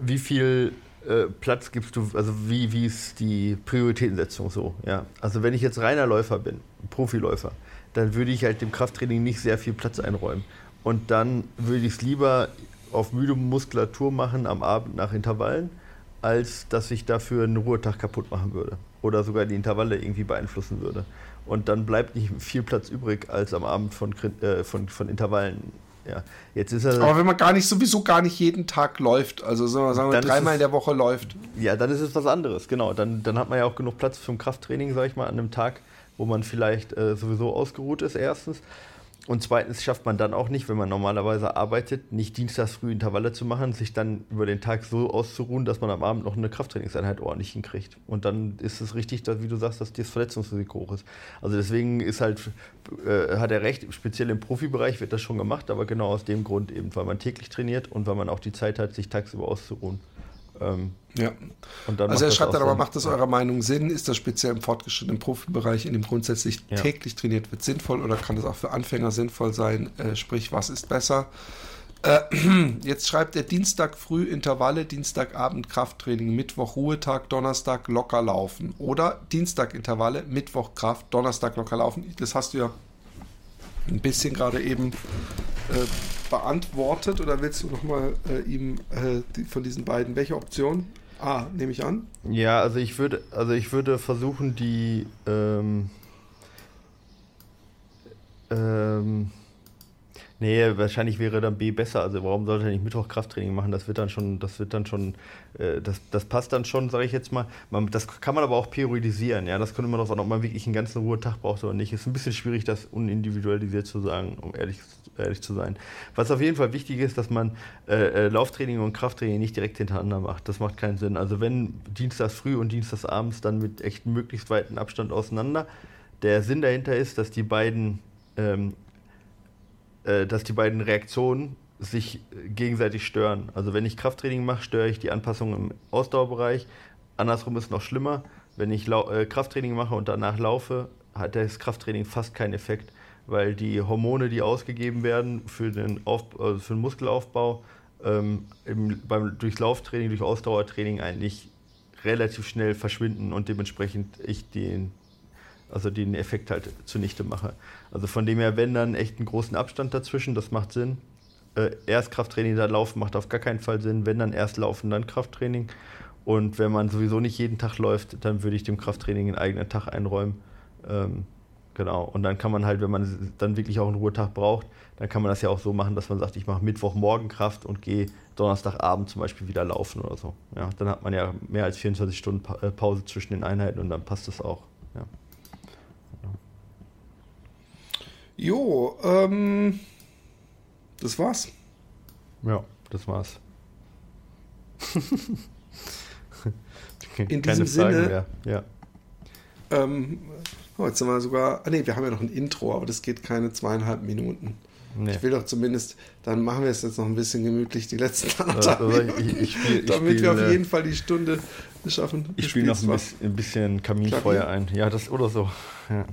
wie viel äh, Platz gibst du, also wie, wie ist die Prioritätensetzung so, ja. Also wenn ich jetzt reiner Läufer bin, Profiläufer, dann würde ich halt dem Krafttraining nicht sehr viel Platz einräumen. Und dann würde ich es lieber auf müde Muskulatur machen am Abend nach Intervallen, als dass ich dafür einen Ruhetag kaputt machen würde. Oder sogar die Intervalle irgendwie beeinflussen würde. Und dann bleibt nicht viel Platz übrig, als am Abend von, äh, von, von Intervallen ja, jetzt ist er. Aber wenn man gar nicht sowieso gar nicht jeden Tag läuft, also sagen wir, dreimal in der Woche läuft. Ja, dann ist es was anderes, genau. Dann, dann hat man ja auch genug Platz für ein Krafttraining, sag ich mal, an einem Tag, wo man vielleicht äh, sowieso ausgeruht ist, erstens. Und zweitens schafft man dann auch nicht, wenn man normalerweise arbeitet, nicht dienstags früh Intervalle zu machen, sich dann über den Tag so auszuruhen, dass man am Abend noch eine Krafttrainingseinheit ordentlich hinkriegt. Und dann ist es richtig, dass, wie du sagst, dass das Verletzungsrisiko hoch ist. Also deswegen ist halt, äh, hat er recht, speziell im Profibereich wird das schon gemacht, aber genau aus dem Grund eben, weil man täglich trainiert und weil man auch die Zeit hat, sich tagsüber auszuruhen. Ähm, ja. also er schreibt dann aber, macht das eurer Meinung Sinn? Ist das speziell im fortgeschrittenen Profibereich, in dem grundsätzlich ja. täglich trainiert wird, sinnvoll oder kann das auch für Anfänger sinnvoll sein? Äh, sprich, was ist besser? Äh, jetzt schreibt er Dienstag früh Intervalle, Dienstagabend Krafttraining, Mittwoch Ruhetag, Donnerstag locker laufen. Oder Dienstag Intervalle, Mittwoch Kraft, Donnerstag locker laufen. Das hast du ja ein bisschen gerade eben äh, beantwortet oder willst du nochmal äh, ihm äh, die, von diesen beiden, welche Option? Ah, nehme ich an. Ja, also ich würde, also ich würde versuchen, die ähm, ähm, Nee, wahrscheinlich wäre dann B besser. Also warum sollte er nicht Mittwoch Krafttraining machen? Das wird dann schon, das wird dann schon, äh, das, das passt dann schon, sage ich jetzt mal. Man, das kann man aber auch periodisieren. Ja, das kommt immer darauf an, ob man wirklich einen ganzen Ruhetag braucht oder nicht. Ist ein bisschen schwierig, das unindividualisiert zu sagen, um ehrlich, ehrlich zu sein. Was auf jeden Fall wichtig ist, dass man äh, äh Lauftraining und Krafttraining nicht direkt hintereinander macht. Das macht keinen Sinn. Also wenn Dienstags früh und Dienstags abends dann mit echt möglichst weiten Abstand auseinander. Der Sinn dahinter ist, dass die beiden ähm, äh, dass die beiden Reaktionen sich gegenseitig stören. Also wenn ich Krafttraining mache, störe ich die Anpassung im Ausdauerbereich. Andersrum ist es noch schlimmer. Wenn ich äh, Krafttraining mache und danach laufe, hat das Krafttraining fast keinen Effekt, weil die Hormone, die ausgegeben werden für den, Auf also für den Muskelaufbau, ähm, im, beim, durch Lauftraining, durch Ausdauertraining eigentlich relativ schnell verschwinden und dementsprechend ich den also den Effekt halt zunichte mache. Also von dem her, wenn dann echt einen großen Abstand dazwischen, das macht Sinn. Äh, erst Krafttraining, dann Laufen macht auf gar keinen Fall Sinn. Wenn dann erst Laufen, dann Krafttraining. Und wenn man sowieso nicht jeden Tag läuft, dann würde ich dem Krafttraining einen eigenen Tag einräumen. Ähm, genau. Und dann kann man halt, wenn man dann wirklich auch einen Ruhetag braucht, dann kann man das ja auch so machen, dass man sagt, ich mache Mittwochmorgen Kraft und gehe Donnerstagabend zum Beispiel wieder laufen oder so. Ja, dann hat man ja mehr als 24 Stunden äh, Pause zwischen den Einheiten und dann passt das auch. Ja. Jo, ähm, das war's. Ja, das war's. In diesem Sinne. Ja. Ähm, oh, jetzt sind wir sogar. Ah, nee, wir haben ja noch ein Intro, aber das geht keine zweieinhalb Minuten. Nee. Ich will doch zumindest, dann machen wir es jetzt noch ein bisschen gemütlich, die letzten anderthalb also, ich, ich spiel, Damit spiel, wir auf jeden Fall die Stunde schaffen. Ich spiele noch ein bisschen, Kaminfeuer Klavier? ein. Ja, das oder so. Ja,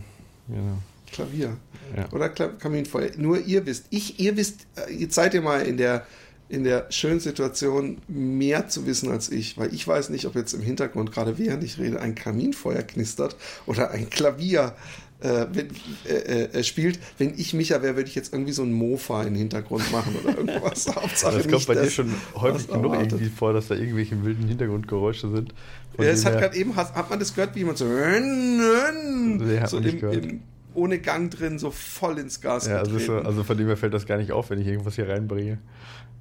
genau. Klavier. Ja. Oder Kaminfeuer. Nur ihr wisst, ich, ihr wisst, äh, jetzt seid ihr mal in der, in der schönen Situation, mehr zu wissen als ich, weil ich weiß nicht, ob jetzt im Hintergrund, gerade während ich rede, ein Kaminfeuer knistert oder ein Klavier äh, äh, äh, spielt. Wenn ich Micha wäre, würde ich jetzt irgendwie so ein Mofa im Hintergrund machen oder irgendwas. Hauptsache das kommt bei dir schon häufig genug erwartet. irgendwie vor, dass da irgendwelche wilden Hintergrundgeräusche sind. Ja, es hat gerade eben, hat, hat, man das gehört, wie man so, nee, so im, im, ohne Gang drin, so voll ins Gas ja, also, so, also, von dem her fällt das gar nicht auf, wenn ich irgendwas hier reinbringe.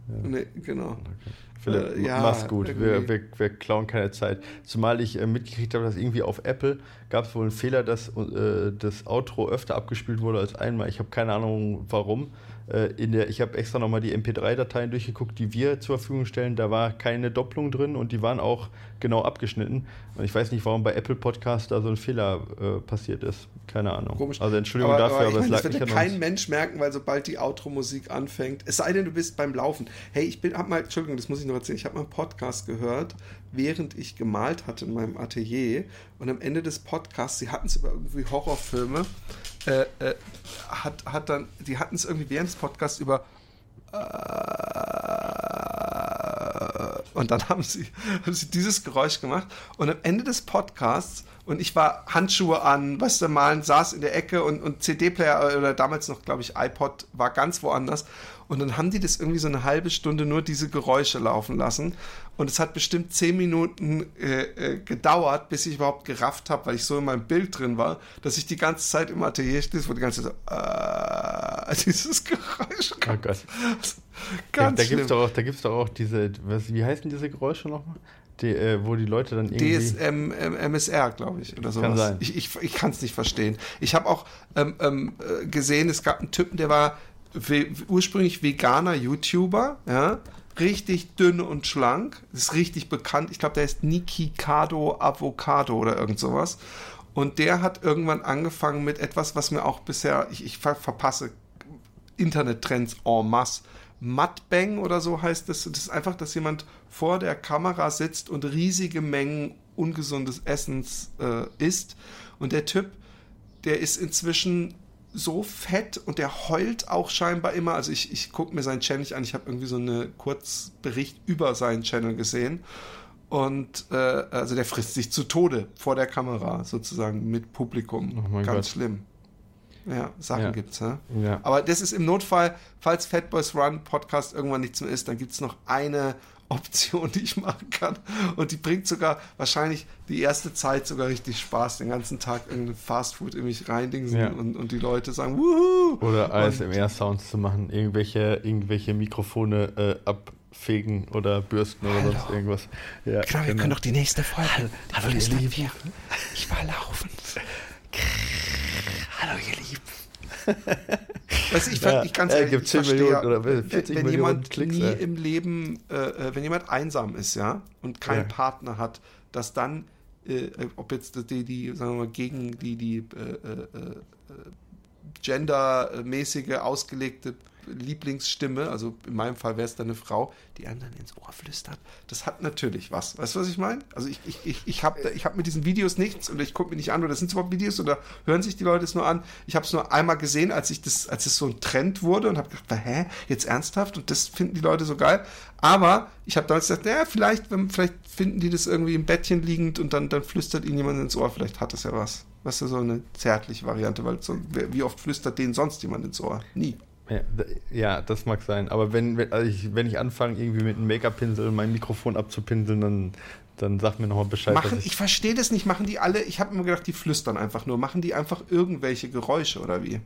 Ja. Nee, genau. Okay. Philipp, äh, ja, mach's gut. Wir, wir, wir, klauen keine Zeit. Zumal ich äh, mitgekriegt habe, dass irgendwie auf Apple gab es wohl einen Fehler, dass äh, das Outro öfter abgespielt wurde als einmal. Ich habe keine Ahnung warum. Äh, in der, ich habe extra nochmal die MP3-Dateien durchgeguckt, die wir zur Verfügung stellen. Da war keine Doppelung drin und die waren auch genau abgeschnitten. Und ich weiß nicht, warum bei Apple Podcast da so ein Fehler äh, passiert ist. Keine Ahnung. Komisch. Also Entschuldigung aber, dafür, aber, aber es lag nicht an kein uns. Mensch merken, weil sobald die Outro-Musik anfängt, es sei denn, du bist beim Laufen. Hey, ich bin, hab mal, Entschuldigung, das muss ich noch erzählen, ich habe mal einen Podcast gehört, während ich gemalt hatte in meinem Atelier. Und am Ende des Podcasts, sie hatten es über irgendwie Horrorfilme, äh, äh, hat, hat dann, die hatten es irgendwie während des Podcasts über äh, und dann haben sie, haben sie dieses Geräusch gemacht. Und am Ende des Podcasts, und ich war Handschuhe an, was du, malen, saß in der Ecke und, und CD-Player oder damals noch, glaube ich, iPod war ganz woanders. Und dann haben die das irgendwie so eine halbe Stunde nur diese Geräusche laufen lassen. Und es hat bestimmt zehn Minuten äh, äh, gedauert, bis ich überhaupt gerafft habe, weil ich so in meinem Bild drin war, dass ich die ganze Zeit im Atelier stehe, wo die ganze Zeit so, äh, dieses Geräusch kommt. Oh Gott. Ganz da, da gibt es doch, auch, doch auch diese, was, wie heißen diese Geräusche nochmal? Die, äh, wo die Leute dann irgendwie. DSM, MSR, glaube ich, oder sowas. Kann sein. Ich, ich, ich kann es nicht verstehen. Ich habe auch ähm, ähm, äh, gesehen, es gab einen Typen, der war we ursprünglich veganer YouTuber, ja, richtig dünn und schlank, ist richtig bekannt. Ich glaube, der ist Niki Kado Avocado oder irgend sowas. Und der hat irgendwann angefangen mit etwas, was mir auch bisher, ich, ich ver verpasse Internettrends en masse. Mudbang oder so heißt das. Das ist einfach, dass jemand vor der Kamera sitzt und riesige Mengen ungesundes Essens äh, isst. Und der Typ, der ist inzwischen so fett und der heult auch scheinbar immer. Also ich, ich gucke mir seinen Channel nicht an. Ich habe irgendwie so einen Kurzbericht über seinen Channel gesehen. Und äh, also der frisst sich zu Tode vor der Kamera, sozusagen mit Publikum. Oh Ganz Gott. schlimm. Ja, Sachen Ja. gibt's, ja. Ja. Aber das ist im Notfall, falls Fat Boys Run Podcast irgendwann nichts mehr ist, dann gibt's noch eine Option, die ich machen kann. Und die bringt sogar wahrscheinlich die erste Zeit sogar richtig Spaß, den ganzen Tag irgendein Fastfood in mich reindingsen Ja. und, und die Leute sagen, wuhu! Oder Und- ASMR-Sounds zu machen, irgendwelche, irgendwelche Mikrofone äh, abfegen oder bürsten oder Hallo. sonst irgendwas. Ja, Genau, wir können doch die nächste Folge. Hallo, hallo, ihr Lieben. Ich war laufen. Hallo, ihr Lieben. Weißt du, ich, Ja, ich ganz ehrlich, gibt ich 10 verstehe Millionen oder wenn, 40 wenn Millionen jemand Klicks, nie ja. im Leben, äh, äh, wenn jemand einsam ist, ja, und keinen Ja. Partner hat, dass dann, äh, ob jetzt die, die, sagen wir mal, gegen die, die äh, äh, äh, gendermäßige ausgelegte Lieblingsstimme, also in meinem Fall wäre es dann eine Frau, die dann ins Ohr flüstert. Das hat natürlich was. Weißt du, was ich meine? Also ich, ich, ich, ich habe ich hab mit diesen Videos nichts und ich gucke mir nicht an, oder sind es überhaupt Videos oder hören sich die Leute es nur an? Ich habe es nur einmal gesehen, als ich das, als es so ein Trend wurde und habe gedacht, hä, jetzt ernsthaft? Und das finden die Leute so geil. Aber ich habe damals gedacht, ja, vielleicht, vielleicht finden die das irgendwie im Bettchen liegend und dann, dann flüstert ihnen jemand ins Ohr. Vielleicht hat das ja was. Weißt du, so eine zärtliche Variante, weil so, wie oft flüstert denen sonst jemand ins Ohr? Nie. Ja, das mag sein. Aber wenn, wenn, also ich, wenn ich anfange, irgendwie mit einem Make-up-Pinsel mein Mikrofon abzupinseln, dann, dann sag mir nochmal Bescheid. Machen, dass ich verstehe das nicht, machen die alle, ich habe immer gedacht, die flüstern einfach nur. Machen die einfach irgendwelche Geräusche oder wie?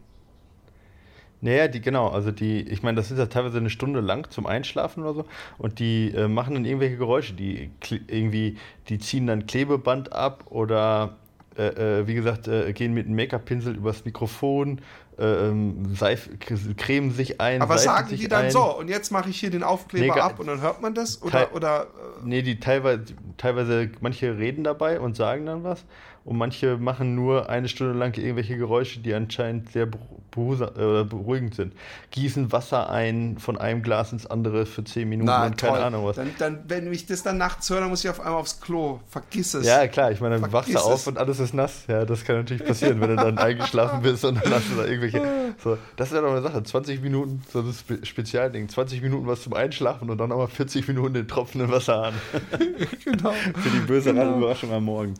Naja, die, genau, also die, ich meine, das ist ja teilweise eine Stunde lang zum Einschlafen oder so. Und die äh, machen dann irgendwelche Geräusche, die irgendwie, die ziehen dann Klebeband ab oder äh, äh, wie gesagt, äh, gehen mit einem Make-up-Pinsel übers Mikrofon, äh, ähm, seif, cremen sich ein. Aber sagen die dann ein. so, und jetzt mache ich hier den Aufkleber Nee, ab und dann hört man das? Oder, oder äh, Nee, die teilweise, teilweise, manche reden dabei und sagen dann was und manche machen nur eine Stunde lang irgendwelche Geräusche, die anscheinend sehr beruhigend sind. Gießen Wasser ein von einem Glas ins andere für 10 Minuten na, und keine toll. Ahnung was. Dann, dann, wenn ich das dann nachts höre, dann muss ich auf einmal aufs Klo. Vergiss es. Ja, klar, ich meine, dann wachst du auf und alles ist nass. Ja, das kann natürlich passieren, wenn du dann eingeschlafen bist und dann hast du da irgendwelche. So, das ist ja doch eine Sache. 20 Minuten, so das Spe Spezialding. 20 Minuten was zum Einschlafen und dann nochmal 40 Minuten den tropfenden Wasser an. genau. Für die böse Genau. Überraschung am Morgen.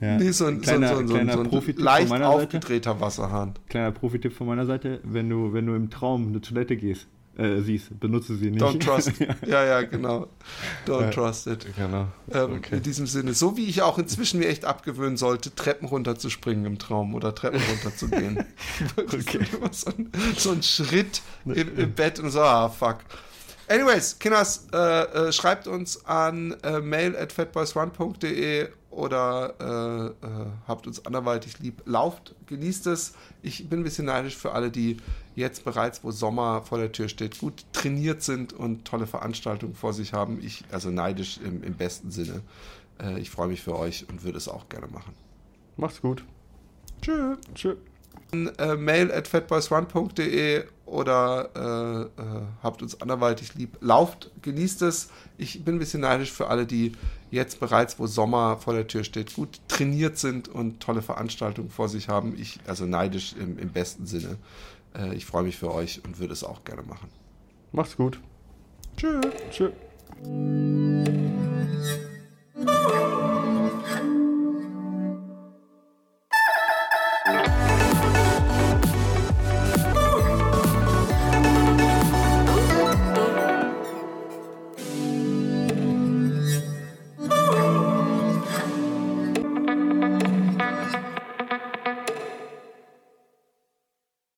Ja. Nee, so ein, kleiner, so ein, so ein, kleiner so ein leicht aufgedrehter Wasserhahn. Kleiner Profitipp von meiner Seite, wenn du, wenn du im Traum eine Toilette gehst, äh, siehst, benutze sie nicht. Don't trust. ja, ja, genau. Don't Ja. trust it. Genau. Ähm, Okay. In diesem Sinne, so wie ich auch inzwischen mir echt abgewöhnen sollte, Treppen runterzuspringen im Traum oder Treppen runterzugehen. Okay. so, ein, so ein Schritt im, im Bett und so, ah, fuck. Anyways, Kinders, äh, äh, schreibt uns an äh, mail at fatboysrun.de oder äh, äh, habt uns anderweitig lieb. Lauft, genießt es. Ich bin ein bisschen neidisch für alle, die jetzt bereits, wo Sommer vor der Tür steht, gut trainiert sind und tolle Veranstaltungen vor sich haben. Ich, also neidisch im, im besten Sinne. Äh, ich freue mich für euch und würde es auch gerne machen. Macht's gut. Tschö. Tschüss. Äh, mail at fatboysrun.de oder äh, äh, habt uns anderweitig lieb. Lauft, genießt es. Ich bin ein bisschen neidisch für alle, die jetzt bereits, wo Sommer vor der Tür steht, gut trainiert sind und tolle Veranstaltungen vor sich haben. Ich, also neidisch im, im besten Sinne. Äh, ich freue mich für euch und würde es auch gerne machen. Macht's gut. Tschö. Tschö.